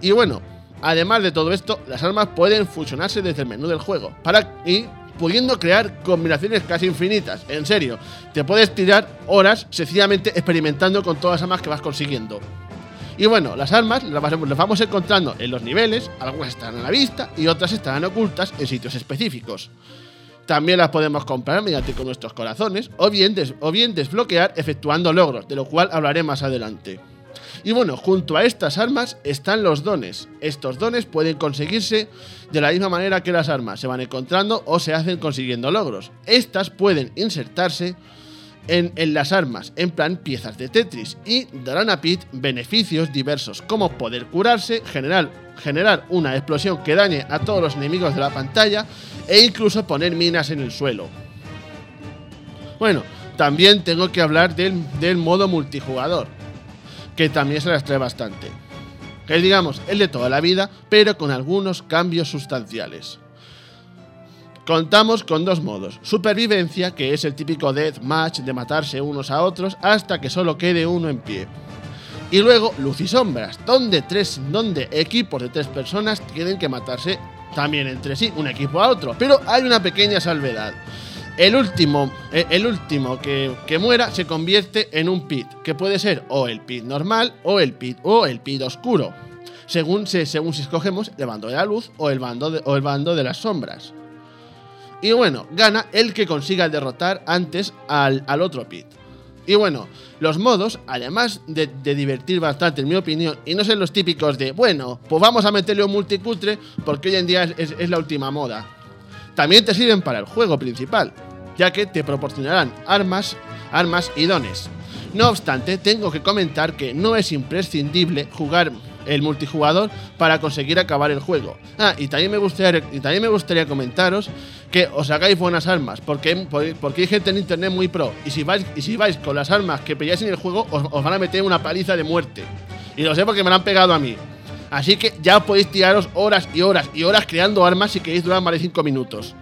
Y bueno, además de todo esto, las armas pueden fusionarse desde el menú del juego para y pudiendo crear combinaciones casi infinitas. En serio, te puedes tirar horas sencillamente experimentando con todas las armas que vas consiguiendo. Y bueno, las armas las vamos encontrando en los niveles, algunas están a la vista y otras estarán ocultas en sitios específicos. También las podemos comprar mediante con nuestros corazones o bien, des- o bien desbloquear efectuando logros, de lo cual hablaré más adelante. Y bueno, junto a estas armas están los dones. Estos dones pueden conseguirse de la misma manera que las armas, se van encontrando o se hacen consiguiendo logros. Estas pueden insertarse en, las armas, en plan piezas de Tetris, y darán a Pete beneficios diversos, como poder curarse, generar, generar una explosión que dañe a todos los enemigos de la pantalla, e incluso poner minas en el suelo. Bueno, también tengo que hablar del modo multijugador, que también se las trae bastante. Que digamos, el de toda la vida, pero con algunos cambios sustanciales. Contamos con dos modos. Supervivencia, que es el típico deathmatch de matarse unos a otros hasta que solo quede uno en pie. Y luego luz y sombras, donde, tres, donde equipos de tres personas tienen que matarse también entre sí, un equipo a otro. Pero hay una pequeña salvedad. El último, eh, el último que, que muera se convierte en un pit, que puede ser o el pit normal o el pit, o el pit oscuro, según, se, según si escogemos el bando de la luz o el bando de, o el bando de las sombras. Y bueno, gana el que consiga derrotar antes al, al otro pit. Y bueno, los modos, además de, divertir bastante, en mi opinión, y no ser los típicos de, bueno, pues vamos a meterle un multicutre porque hoy en día es la última moda. También te sirven para el juego principal, ya que te proporcionarán armas, armas y dones. No obstante, tengo que comentar que no es imprescindible jugar el multijugador para conseguir acabar el juego. Ah, y también me gustaría, y también me gustaría comentaros que os hagáis buenas armas, porque, porque hay gente en internet muy pro, y si vais, y si vais con las armas que pilláis en el juego, os, os van a meter una paliza de muerte. Y lo sé porque me la han pegado a mí. Así que ya podéis tiraros horas y horas y horas creando armas si queréis durar más de 5 minutos.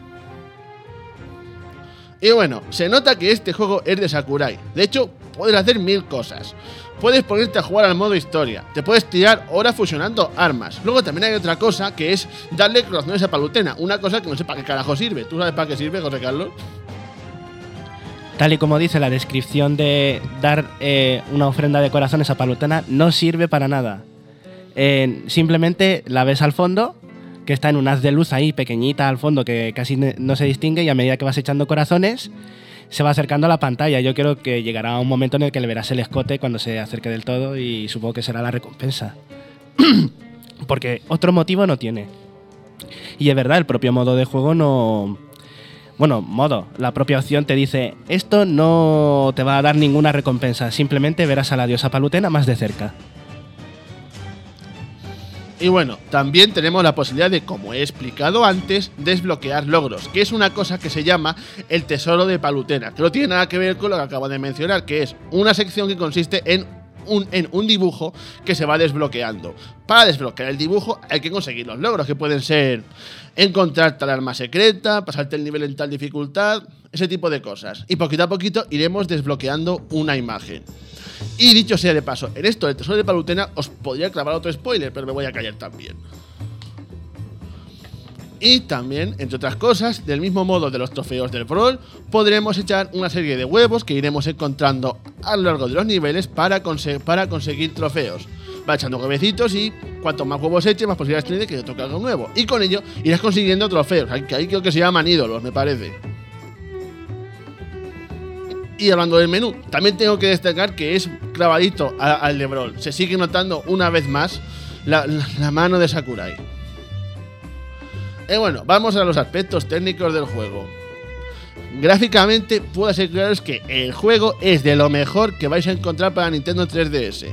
Y bueno, se nota que este juego es de Sakurai. De hecho, puedes hacer mil cosas. Puedes ponerte a jugar al modo historia. Te puedes tirar horas fusionando armas. Luego también hay otra cosa que es darle corazones a Palutena. Una cosa que no sé para qué carajo sirve. ¿Tú sabes para qué sirve, José Carlos? Tal y como dice la descripción de dar eh, una ofrenda de corazones a Palutena, no sirve para nada. Simplemente la ves al fondo, que está en un haz de luz ahí pequeñita al fondo que casi no se distingue y a medida que vas echando corazones se va acercando a la pantalla. Yo creo que llegará un momento en el que le verás el escote cuando se acerque del todo y supongo que será la recompensa. [clears throat] Porque otro motivo no tiene. Y es verdad, el propio modo de juego no... Bueno, modo, la propia opción te dice, esto no te va a dar ninguna recompensa, simplemente verás a la diosa Palutena más de cerca. Y bueno, también tenemos la posibilidad de, como he explicado antes, desbloquear logros, que es una cosa que se llama el tesoro de Palutena, que no tiene nada que ver con lo que acabo de mencionar, que es una sección que consiste en un, en un dibujo que se va desbloqueando. Para desbloquear el dibujo hay que conseguir los logros, que pueden ser encontrar tal arma secreta, pasarte el nivel en tal dificultad, ese tipo de cosas. Y poquito a poquito iremos desbloqueando una imagen. Y dicho sea de paso, en esto del tesoro de Palutena os podría clavar otro spoiler, pero me voy a callar también. Y también, entre otras cosas, del mismo modo de los trofeos del Brawl, podremos echar una serie de huevos que iremos encontrando a lo largo de los niveles para, para conseguir trofeos. Va echando huevecitos y cuanto más huevos eche, más posibilidades tiene de que te toque algo nuevo. Y con ello irás consiguiendo trofeos, que ahí creo que se llaman ídolos, me parece. Y hablando del menú, también tengo que destacar que es clavadito al de Brawl. Se sigue notando una vez más la, mano de Sakurai. Y bueno, vamos a los aspectos técnicos del juego. Gráficamente, puedo aseguraros que el juego es de lo mejor que vais a encontrar para Nintendo 3DS.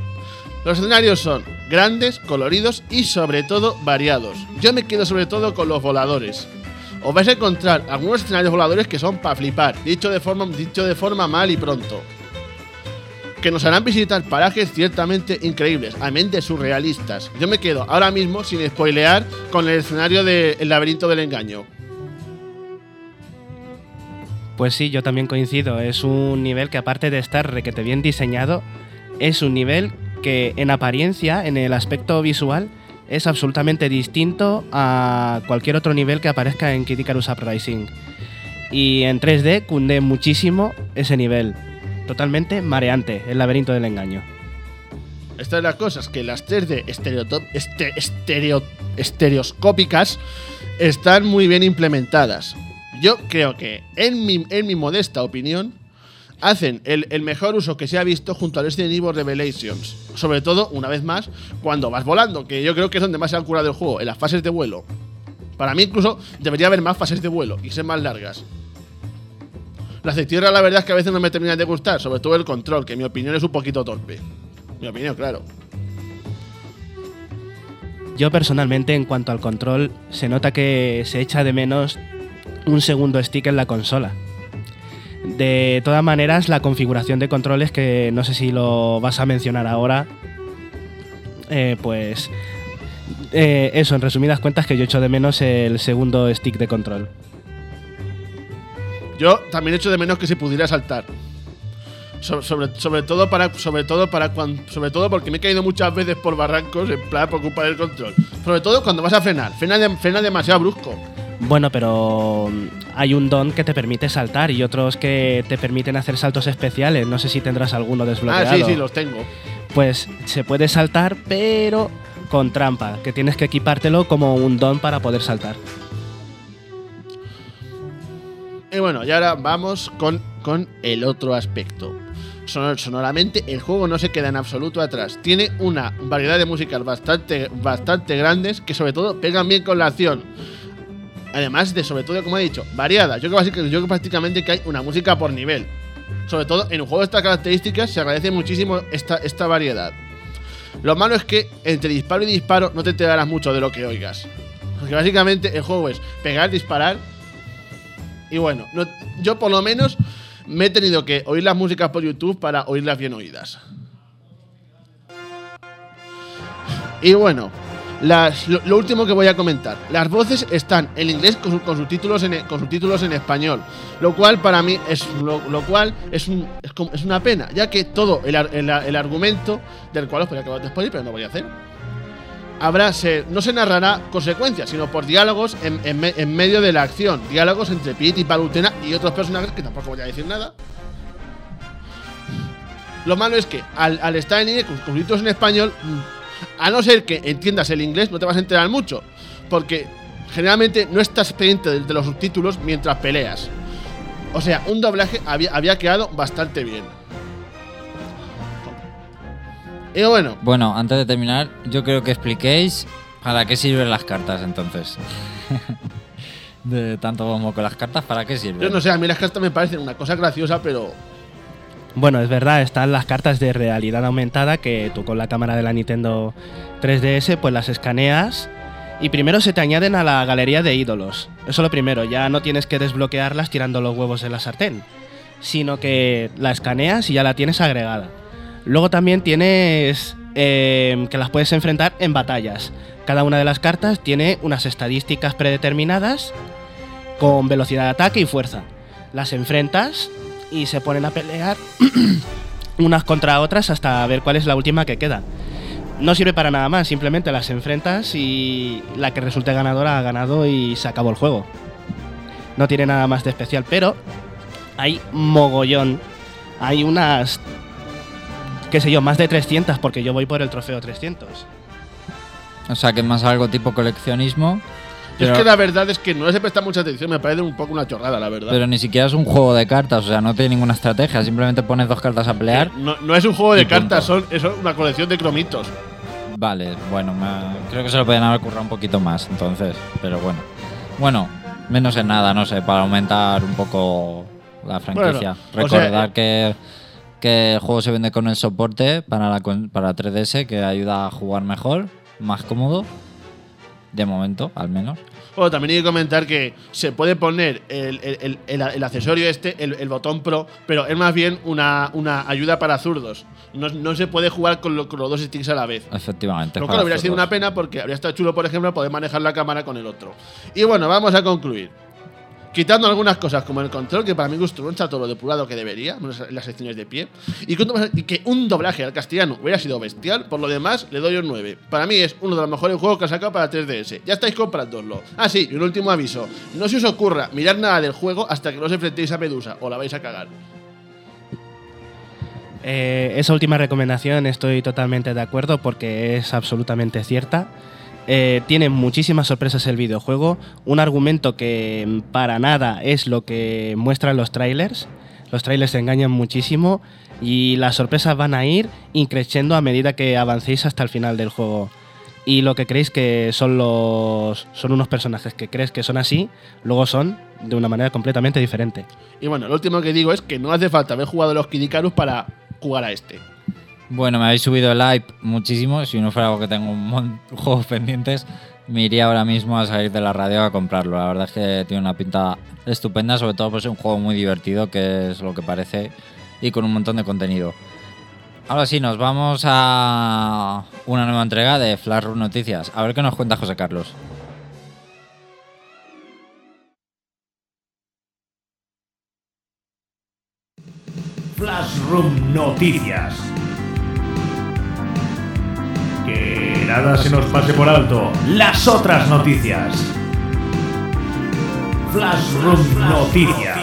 Los escenarios son grandes, coloridos y sobre todo variados. Yo me quedo sobre todo con los voladores. Os vais a encontrar algunos escenarios voladores que son para flipar, dicho de, forma, dicho de forma mal y pronto. Que nos harán visitar parajes ciertamente increíbles, a mente surrealistas. Yo me quedo ahora mismo sin spoilear con el escenario del laberinto del engaño. Pues sí, yo también coincido. Es un nivel que aparte de estar requete bien diseñado, es un nivel que en apariencia, en el aspecto visual, es absolutamente distinto a cualquier otro nivel que aparezca en Kid Icarus Uprising. Y en 3D cunde muchísimo ese nivel. Totalmente mareante, el laberinto del engaño. Esta es la cosa, es que las 3D estereotop- este- estereo- estereoscópicas están muy bien implementadas. Yo creo que, en mi, en mi modesta opinión, hacen el, mejor uso que se ha visto junto al Resident Evil Revelations. Sobre todo, una vez más, cuando vas volando, que yo creo que es donde más se ha curado el juego, en las fases de vuelo. Para mí, incluso, debería haber más fases de vuelo y ser más largas. Las de tierra, la verdad es que a veces no me terminan de gustar, sobre todo el control, que en mi opinión es un poquito torpe. Mi opinión, claro. Yo personalmente, en cuanto al control, se nota que se echa de menos un segundo stick en la consola. De todas maneras, la configuración de controles, que no sé si lo vas a mencionar ahora, eh, pues eh, eso, en resumidas cuentas, que yo echo de menos el segundo stick de control. Yo también echo de menos que se pudiera saltar. So- Sobre, todo para sobre todo para cuan- sobre todo porque me he caído muchas veces por barrancos en plan por culpa del control. Sobre todo cuando vas a frenar, frena demasiado brusco. Bueno, pero mm, hay un don que te permite saltar y otros que te permiten hacer saltos especiales. No sé si tendrás alguno desbloqueado. Ah, sí, sí, los tengo. Pues se puede saltar, pero con trampa, que tienes que equipártelo como un don para poder saltar. Y bueno, y ahora vamos con, con el otro aspecto. Sonor- sonoramente, el juego no se queda en absoluto atrás. Tiene una variedad de músicas bastante, bastante grandes que sobre todo pegan bien con la acción. Además de, sobre todo, como he dicho, variada. Yo creo, creo prácticamente que hay una música por nivel. Sobre todo en un juego de estas características se agradece muchísimo esta, esta variedad. Lo malo es que entre disparo y disparo no te enterarás mucho de lo que oigas. Porque básicamente el juego es pegar, disparar y bueno, no- yo por lo menos me he tenido que oír las músicas por YouTube para oírlas bien oídas. Y bueno, las- lo, último que voy a comentar. Las voces están en inglés con, con subtítulos en, en español. Lo cual para mí es, lo, cual es, un- es, una pena, ya que todo el, el, argumento, del cual os podría acabar de spoiler, pero no voy a hacer, habrá no se narrará consecuencias, sino por diálogos en, en me- en medio de la acción. Diálogos entre Pete y Palutena y otros personajes que tampoco voy a decir nada. Lo malo es que al, al estar en inglés con subtítulos en español, a no ser que entiendas el inglés, no te vas a enterar mucho. Porque generalmente no estás pendiente de, los subtítulos mientras peleas. O sea, un doblaje había, había quedado bastante bien. Y bueno, Bueno, antes de terminar, yo creo que expliquéis para qué sirven las cartas entonces. [laughs] de tanto como con las cartas, ¿para qué sirven? yo no sé, a mí las cartas me parecen una cosa graciosa, pero Bueno, es verdad, están las cartas de realidad aumentada que tú con la cámara de la Nintendo 3DS pues las escaneas y primero se te añaden a la galería de ídolos. Eso lo primero, ya no tienes que desbloquearlas tirando los huevos en la sartén, sino que la escaneas y ya la tienes agregada. Luego también tienes eh, que las puedes enfrentar en batallas. Cada una de las cartas tiene unas estadísticas predeterminadas con velocidad de ataque y fuerza. Las enfrentas y se ponen a pelear [clears throat] unas contra otras hasta ver cuál es la última que queda. No sirve para nada más, simplemente las enfrentas y la que resulte ganadora ha ganado y se acabó el juego. No tiene nada más de especial, pero hay mogollón. Hay unas, qué sé yo, más de 300 porque yo voy por el trofeo 300. O sea, que es más algo tipo coleccionismo. Pero, es que la verdad es que no les he prestado mucha atención, me parece un poco una chorrada, la verdad. pero ni siquiera es un juego de cartas, o sea, no tiene ninguna estrategia. Simplemente pones dos cartas a pelear. no, no es un juego de cartas, son, es una colección de cromitos. Vale, bueno, me- creo que se lo podían haber currado un poquito más, entonces. Pero bueno. Bueno, menos en nada, no sé, para aumentar un poco la franquicia. Bueno, o sea, Recordar eh, que, que el juego se vende con el soporte para la para 3DS, que ayuda a jugar mejor, más cómodo. De momento, al menos. Bueno, también hay que comentar que se puede poner el, el- el- el- el accesorio este, el, botón Pro, pero es más bien una, una ayuda para zurdos. No, no se puede jugar con, lo- con los dos sticks a la vez. Efectivamente. Lo cual hubiera sido zurdos. una pena porque habría estado chulo, por ejemplo, poder manejar la cámara con el otro. Y bueno, vamos a concluir. Quitando algunas cosas como el control, que para mi gusto no está todo lo depurado que debería, menos en las secciones de pie, y que, un- doblaje al castellano hubiera sido bestial, por lo demás le doy un 9. Para mí es uno de los mejores juegos que ha sacado para 3DS. Ya estáis comprándolo. Ah, sí, y un último aviso. No se os ocurra mirar nada del juego hasta que no os enfrentéis a Medusa, o la vais a cagar. Eh, esa última recomendación estoy totalmente de acuerdo porque es absolutamente cierta. Eh, tiene muchísimas sorpresas el videojuego, un argumento que para nada es lo que muestran los trailers. Los trailers engañan muchísimo y las sorpresas van a ir increciendo a medida que avancéis hasta el final del juego. Y lo que creéis que son los son unos personajes que crees que son así, luego son de una manera completamente diferente. Y bueno, lo último que digo es que no hace falta haber jugado los Kid Icarus para jugar a este. Bueno, me habéis subido el hype muchísimo. Si no fuera algo que tengo un [laughs] juegos pendientes, me iría ahora mismo a salir de la radio a comprarlo. La verdad es que tiene una pinta estupenda, sobre todo pues es un juego muy divertido, que es lo que parece, y con un montón de contenido. Ahora sí, nos vamos a una nueva entrega de Flash Room Noticias. A ver qué nos cuenta José Carlos. Flashroom Noticias. Que nada se nos pase por alto. Las otras noticias. Flashroom Noticias.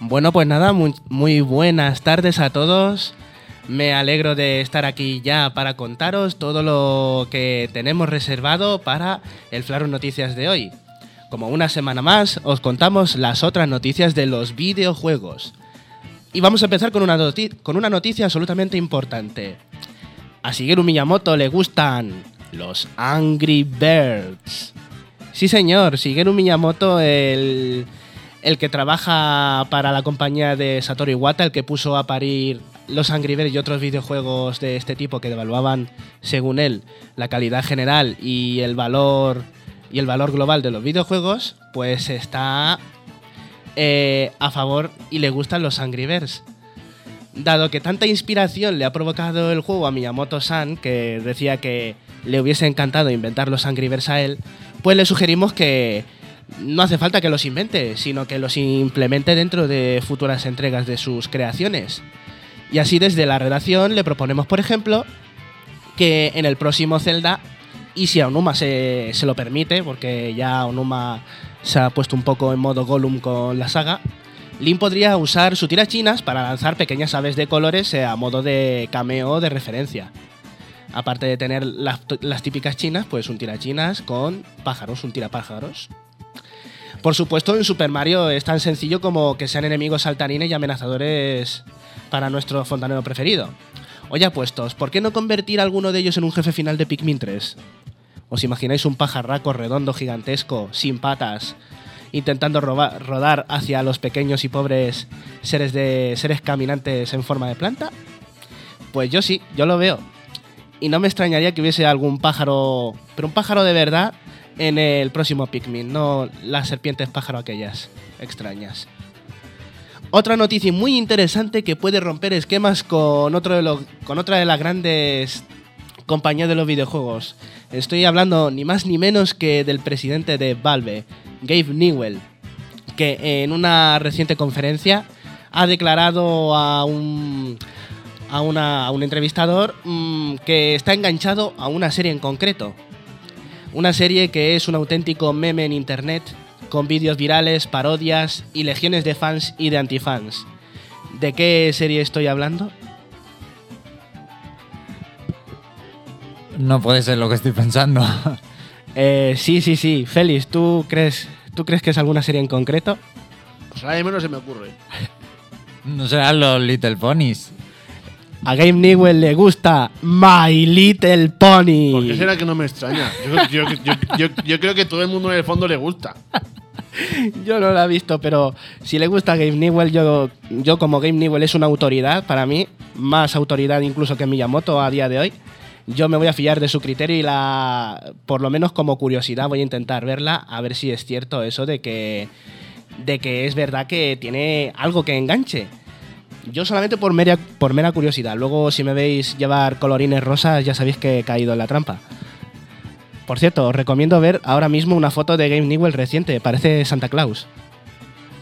Bueno, pues nada, muy buenas tardes a todos. Me alegro de estar aquí ya para contaros todo lo que tenemos reservado para el Flaro Noticias de hoy. Como una semana más, os contamos las otras noticias de los videojuegos. Y vamos a empezar con una, noticia absolutamente importante. A Shigeru Miyamoto le gustan los Angry Birds. Sí, señor, Shigeru Miyamoto, el, el que trabaja para la compañía de Satoru Iwata, el que puso a parir los Angry y otros videojuegos de este tipo que devaluaban, según él, la calidad general y el valor y el valor global de los videojuegos, pues está eh, a favor y le gustan los Angry. Dado que tanta inspiración le ha provocado el juego a Miyamoto-san, que decía que le hubiese encantado inventar los Angry a él, pues le sugerimos que no hace falta que los invente, sino que los implemente dentro de futuras entregas de sus creaciones. Y así desde la redacción le proponemos, por ejemplo, que en el próximo Zelda, y si a Onuma se, se lo permite, porque ya Onuma se ha puesto un poco en modo Gollum con la saga, Link podría usar su tirachinas para lanzar pequeñas aves de colores a modo de cameo de referencia. Aparte de tener las, las típicas chinas, pues un tirachinas con pájaros, un tirapájaros. Por supuesto, en Super Mario es tan sencillo como que sean enemigos saltarines y amenazadores para nuestro fontanero preferido. Oye, apuestos, ¿por qué no convertir a alguno de ellos en un jefe final de Pikmin 3? ¿Os imagináis un pajarraco redondo gigantesco, sin patas, intentando rodar hacia los pequeños y pobres seres de seres caminantes en forma de planta? Pues yo sí, yo lo veo. Y no me extrañaría que hubiese algún pájaro, pero un pájaro de verdad en el próximo Pikmin, no las serpientes pájaro aquellas extrañas. Otra noticia muy interesante que puede romper esquemas con, otro de los- con otra de las grandes compañías de los videojuegos. Estoy hablando ni más ni menos que del presidente de Valve, Gabe Newell, que en una reciente conferencia ha declarado a un, a, un entrevistador mm, que está enganchado a una serie en concreto. Una serie que es un auténtico meme en internet, con vídeos virales, parodias y legiones de fans y de antifans. ¿De qué serie estoy hablando? No puede ser lo que estoy pensando. [laughs] Eh, sí, sí, sí. Félix, ¿tú crees, ¿tú crees que es alguna serie en concreto? Pues ahora mismo no se me ocurre. [laughs] no serán los Little Ponies. A Game Newell le gusta My Little Pony. ¿Por qué será que no me extraña? Yo, yo- yo- yo- yo creo que todo el mundo en el fondo le gusta. [laughs] Yo no la he visto, pero si le gusta Game Newell, yo, yo como Game Newell es una autoridad para mí, más autoridad incluso que Miyamoto a día de hoy, yo me voy a fiar de su criterio y la, por lo menos como curiosidad voy a intentar verla a ver si es cierto eso de que, de que es verdad que tiene algo que enganche. Yo solamente por mera, por mera curiosidad. Luego, si me veis llevar colorines rosas, ya sabéis que he caído en la trampa. Por cierto, os recomiendo ver ahora mismo una foto de Game Newell reciente. Parece Santa Claus.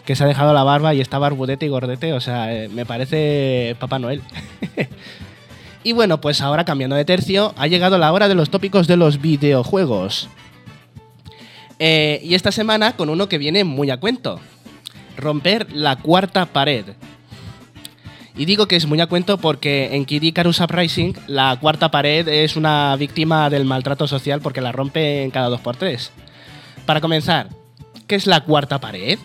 Que se ha dejado la barba y está barbudete y gordete. O sea, eh, me parece Papá Noel. [laughs] y bueno, pues ahora cambiando de tercio, ha llegado la hora de los tópicos de los videojuegos. Eh, y esta semana con uno que viene muy a cuento. Romper la cuarta pared. Y digo que es muy a cuento porque en Kid Icarus Uprising la cuarta pared es una víctima del maltrato social porque la rompe en cada 2x3. Para comenzar, ¿qué es la cuarta pared?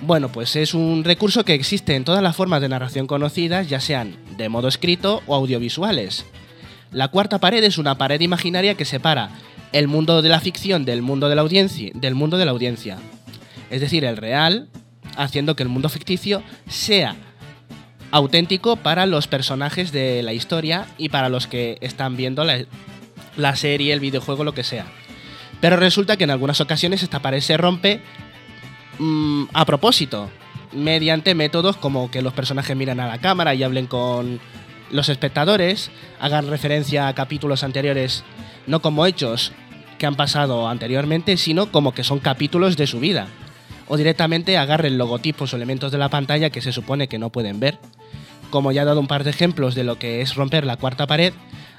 Bueno, pues es un recurso que existe en todas las formas de narración conocidas, ya sean de modo escrito o audiovisuales. La cuarta pared es una pared imaginaria que separa el mundo de la ficción del mundo de la audiencia, del mundo de la audiencia. Es decir, el real, haciendo que el mundo ficticio sea auténtico para los personajes de la historia y para los que están viendo la, serie, el videojuego, lo que sea. Pero resulta que en algunas ocasiones esta pared se rompe mm, a propósito, mediante métodos como que los personajes miran a la cámara y hablen con los espectadores, hagan referencia a capítulos anteriores no como hechos que han pasado anteriormente, sino como que son capítulos de su vida. O directamente agarren logotipos o elementos de la pantalla que se supone que no pueden ver. Como ya he dado un par de ejemplos de lo que es romper la cuarta pared,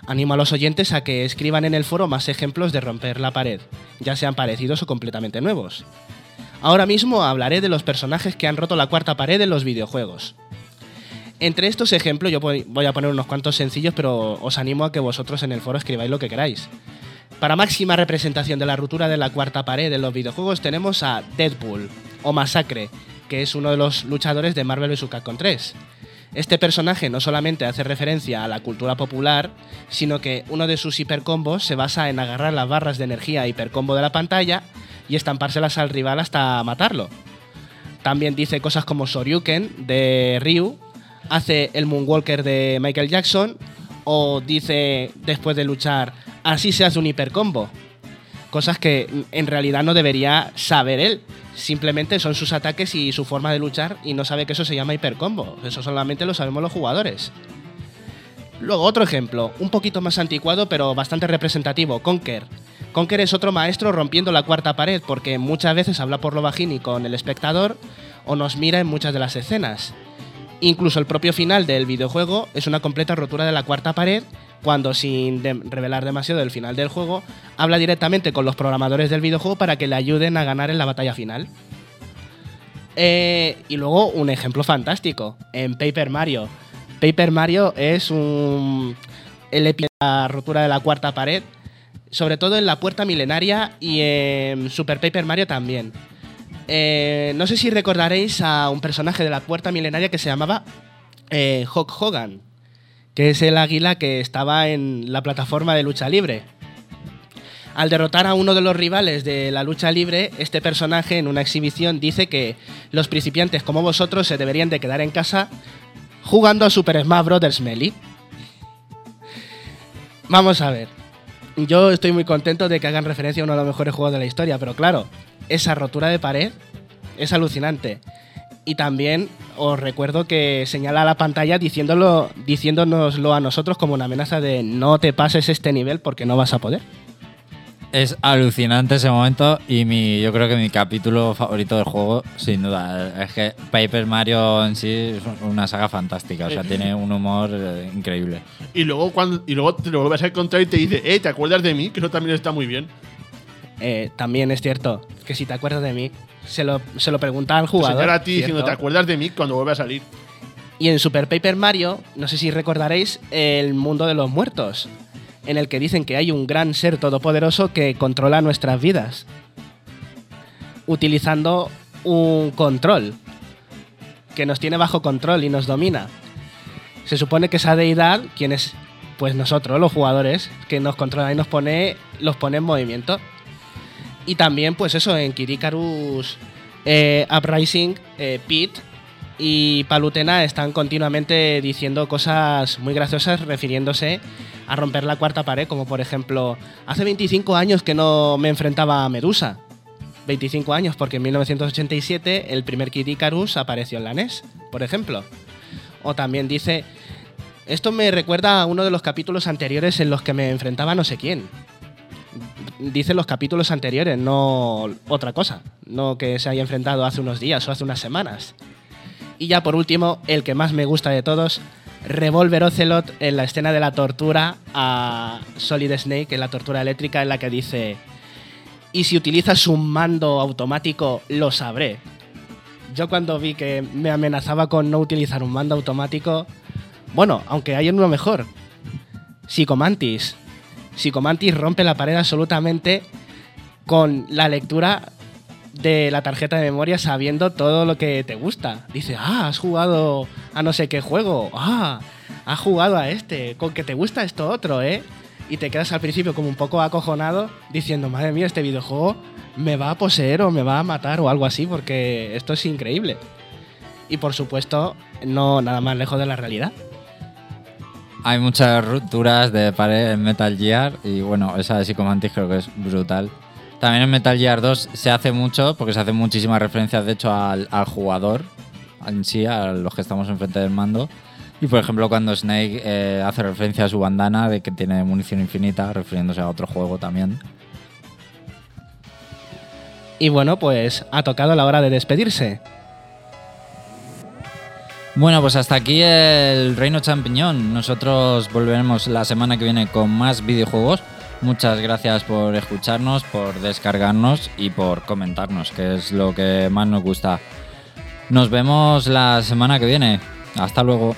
animo a los oyentes a que escriban en el foro más ejemplos de romper la pared, ya sean parecidos o completamente nuevos. Ahora mismo hablaré de los personajes que han roto la cuarta pared en los videojuegos. Entre estos ejemplos yo voy a poner unos cuantos sencillos, pero os animo a que vosotros en el foro escribáis lo que queráis. Para máxima representación de la ruptura de la cuarta pared en los videojuegos tenemos a Deadpool, o Masacre, que es uno de los luchadores de Marvel vs. Capcom 3. Este personaje no solamente hace referencia a la cultura popular, sino que uno de sus hipercombos se basa en agarrar las barras de energía hipercombo de la pantalla y estampárselas al rival hasta matarlo. También dice cosas como Soryuken de Ryu, hace el Moonwalker de Michael Jackson o dice después de luchar así se hace un hipercombo. Cosas que en realidad no debería saber él. Simplemente son sus ataques y su forma de luchar y no sabe que eso se llama hipercombo. Eso solamente lo sabemos los jugadores. Luego otro ejemplo, un poquito más anticuado pero bastante representativo, Conker. Conker es otro maestro rompiendo la cuarta pared porque muchas veces habla por lo bajín y con el espectador o nos mira en muchas de las escenas. Incluso el propio final del videojuego es una completa rotura de la cuarta pared cuando sin de- revelar demasiado el final del juego, habla directamente con los programadores del videojuego para que le ayuden a ganar en la batalla final. Eh, y luego un ejemplo fantástico, en Paper Mario. Paper Mario es un... el epi- la rotura de la cuarta pared, sobre todo en la puerta milenaria y en Super Paper Mario también. Eh, no sé si recordaréis a un personaje de la puerta milenaria que se llamaba eh, Hogan, que es el águila que estaba en la plataforma de lucha libre. Al derrotar a uno de los rivales de la lucha libre, este personaje en una exhibición dice que los principiantes como vosotros se deberían de quedar en casa jugando a Super Smash Bros. Melee. Vamos a ver. Yo estoy muy contento de que hagan referencia a uno de los mejores juegos de la historia, pero claro, esa rotura de pared es alucinante. Y también os recuerdo que señala a la pantalla diciéndolo, diciéndonoslo a nosotros como una amenaza de no te pases este nivel porque no vas a poder. Es alucinante ese momento y mi, yo creo que mi capítulo favorito del juego, sin duda, es que Paper Mario en sí es una saga fantástica, o sea, tiene un humor eh, increíble. Y luego, cuando, y luego te lo vuelves a encontrar y te dice, eh, ¿te acuerdas de mí? Que eso también está muy bien. Eh, también es cierto que si te acuerdas de mí, se lo, se lo pregunta al jugador. señala a ti diciendo, ¿te acuerdas de mí? Cuando vuelve a salir. Y en Super Paper Mario, no sé si recordaréis el mundo de los muertos, en el que dicen que hay un gran ser todopoderoso que controla nuestras vidas, utilizando un control, que nos tiene bajo control y nos domina. Se supone que esa deidad, quien es pues nosotros, los jugadores, que nos controla y nos pone, los pone en movimiento. Y también, pues eso, en Kirikarus eh, Uprising, eh, Pete y Palutena están continuamente diciendo cosas muy graciosas refiriéndose a romper la cuarta pared, como por ejemplo, hace 25 años que no me enfrentaba a Medusa. 25 años, porque en 1987 el primer Kid Icarus apareció en la NES, por ejemplo. O también dice, esto me recuerda a uno de los capítulos anteriores en los que me enfrentaba no sé quién. Dice los capítulos anteriores, no otra cosa. No que se haya enfrentado hace unos días o hace unas semanas. Y ya por último, el que más me gusta de todos, Revolver Ocelot en la escena de la tortura a Solid Snake, en la tortura eléctrica, en la que dice: Y si utilizas un mando automático, lo sabré. Yo cuando vi que me amenazaba con no utilizar un mando automático, bueno, aunque hay uno mejor. Psicomantis. Psicomantis rompe la pared absolutamente con la lectura de la tarjeta de memoria sabiendo todo lo que te gusta. Dice, ah, has jugado a no sé qué juego. Ah, has jugado a este. Con que te gusta esto otro, ¿eh? Y te quedas al principio como un poco acojonado diciendo, madre mía, este videojuego me va a poseer o me va a matar o algo así porque esto es increíble. Y por supuesto, no nada más lejos de la realidad. Hay muchas rupturas de pared en Metal Gear y bueno, esa de Psychomantis creo que es brutal. También en Metal Gear 2 se hace mucho, porque se hacen muchísimas referencias de hecho al, jugador en sí, a los que estamos enfrente del mando. Y por ejemplo cuando Snake eh, hace referencia a su bandana de que tiene munición infinita, refiriéndose a otro juego también. Y bueno, pues ha tocado la hora de despedirse. Bueno, pues hasta aquí el Reino Champiñón. Nosotros volveremos la semana que viene con más videojuegos. Muchas gracias por escucharnos, por descargarnos y por comentarnos, que es lo que más nos gusta. Nos vemos la semana que viene. Hasta luego.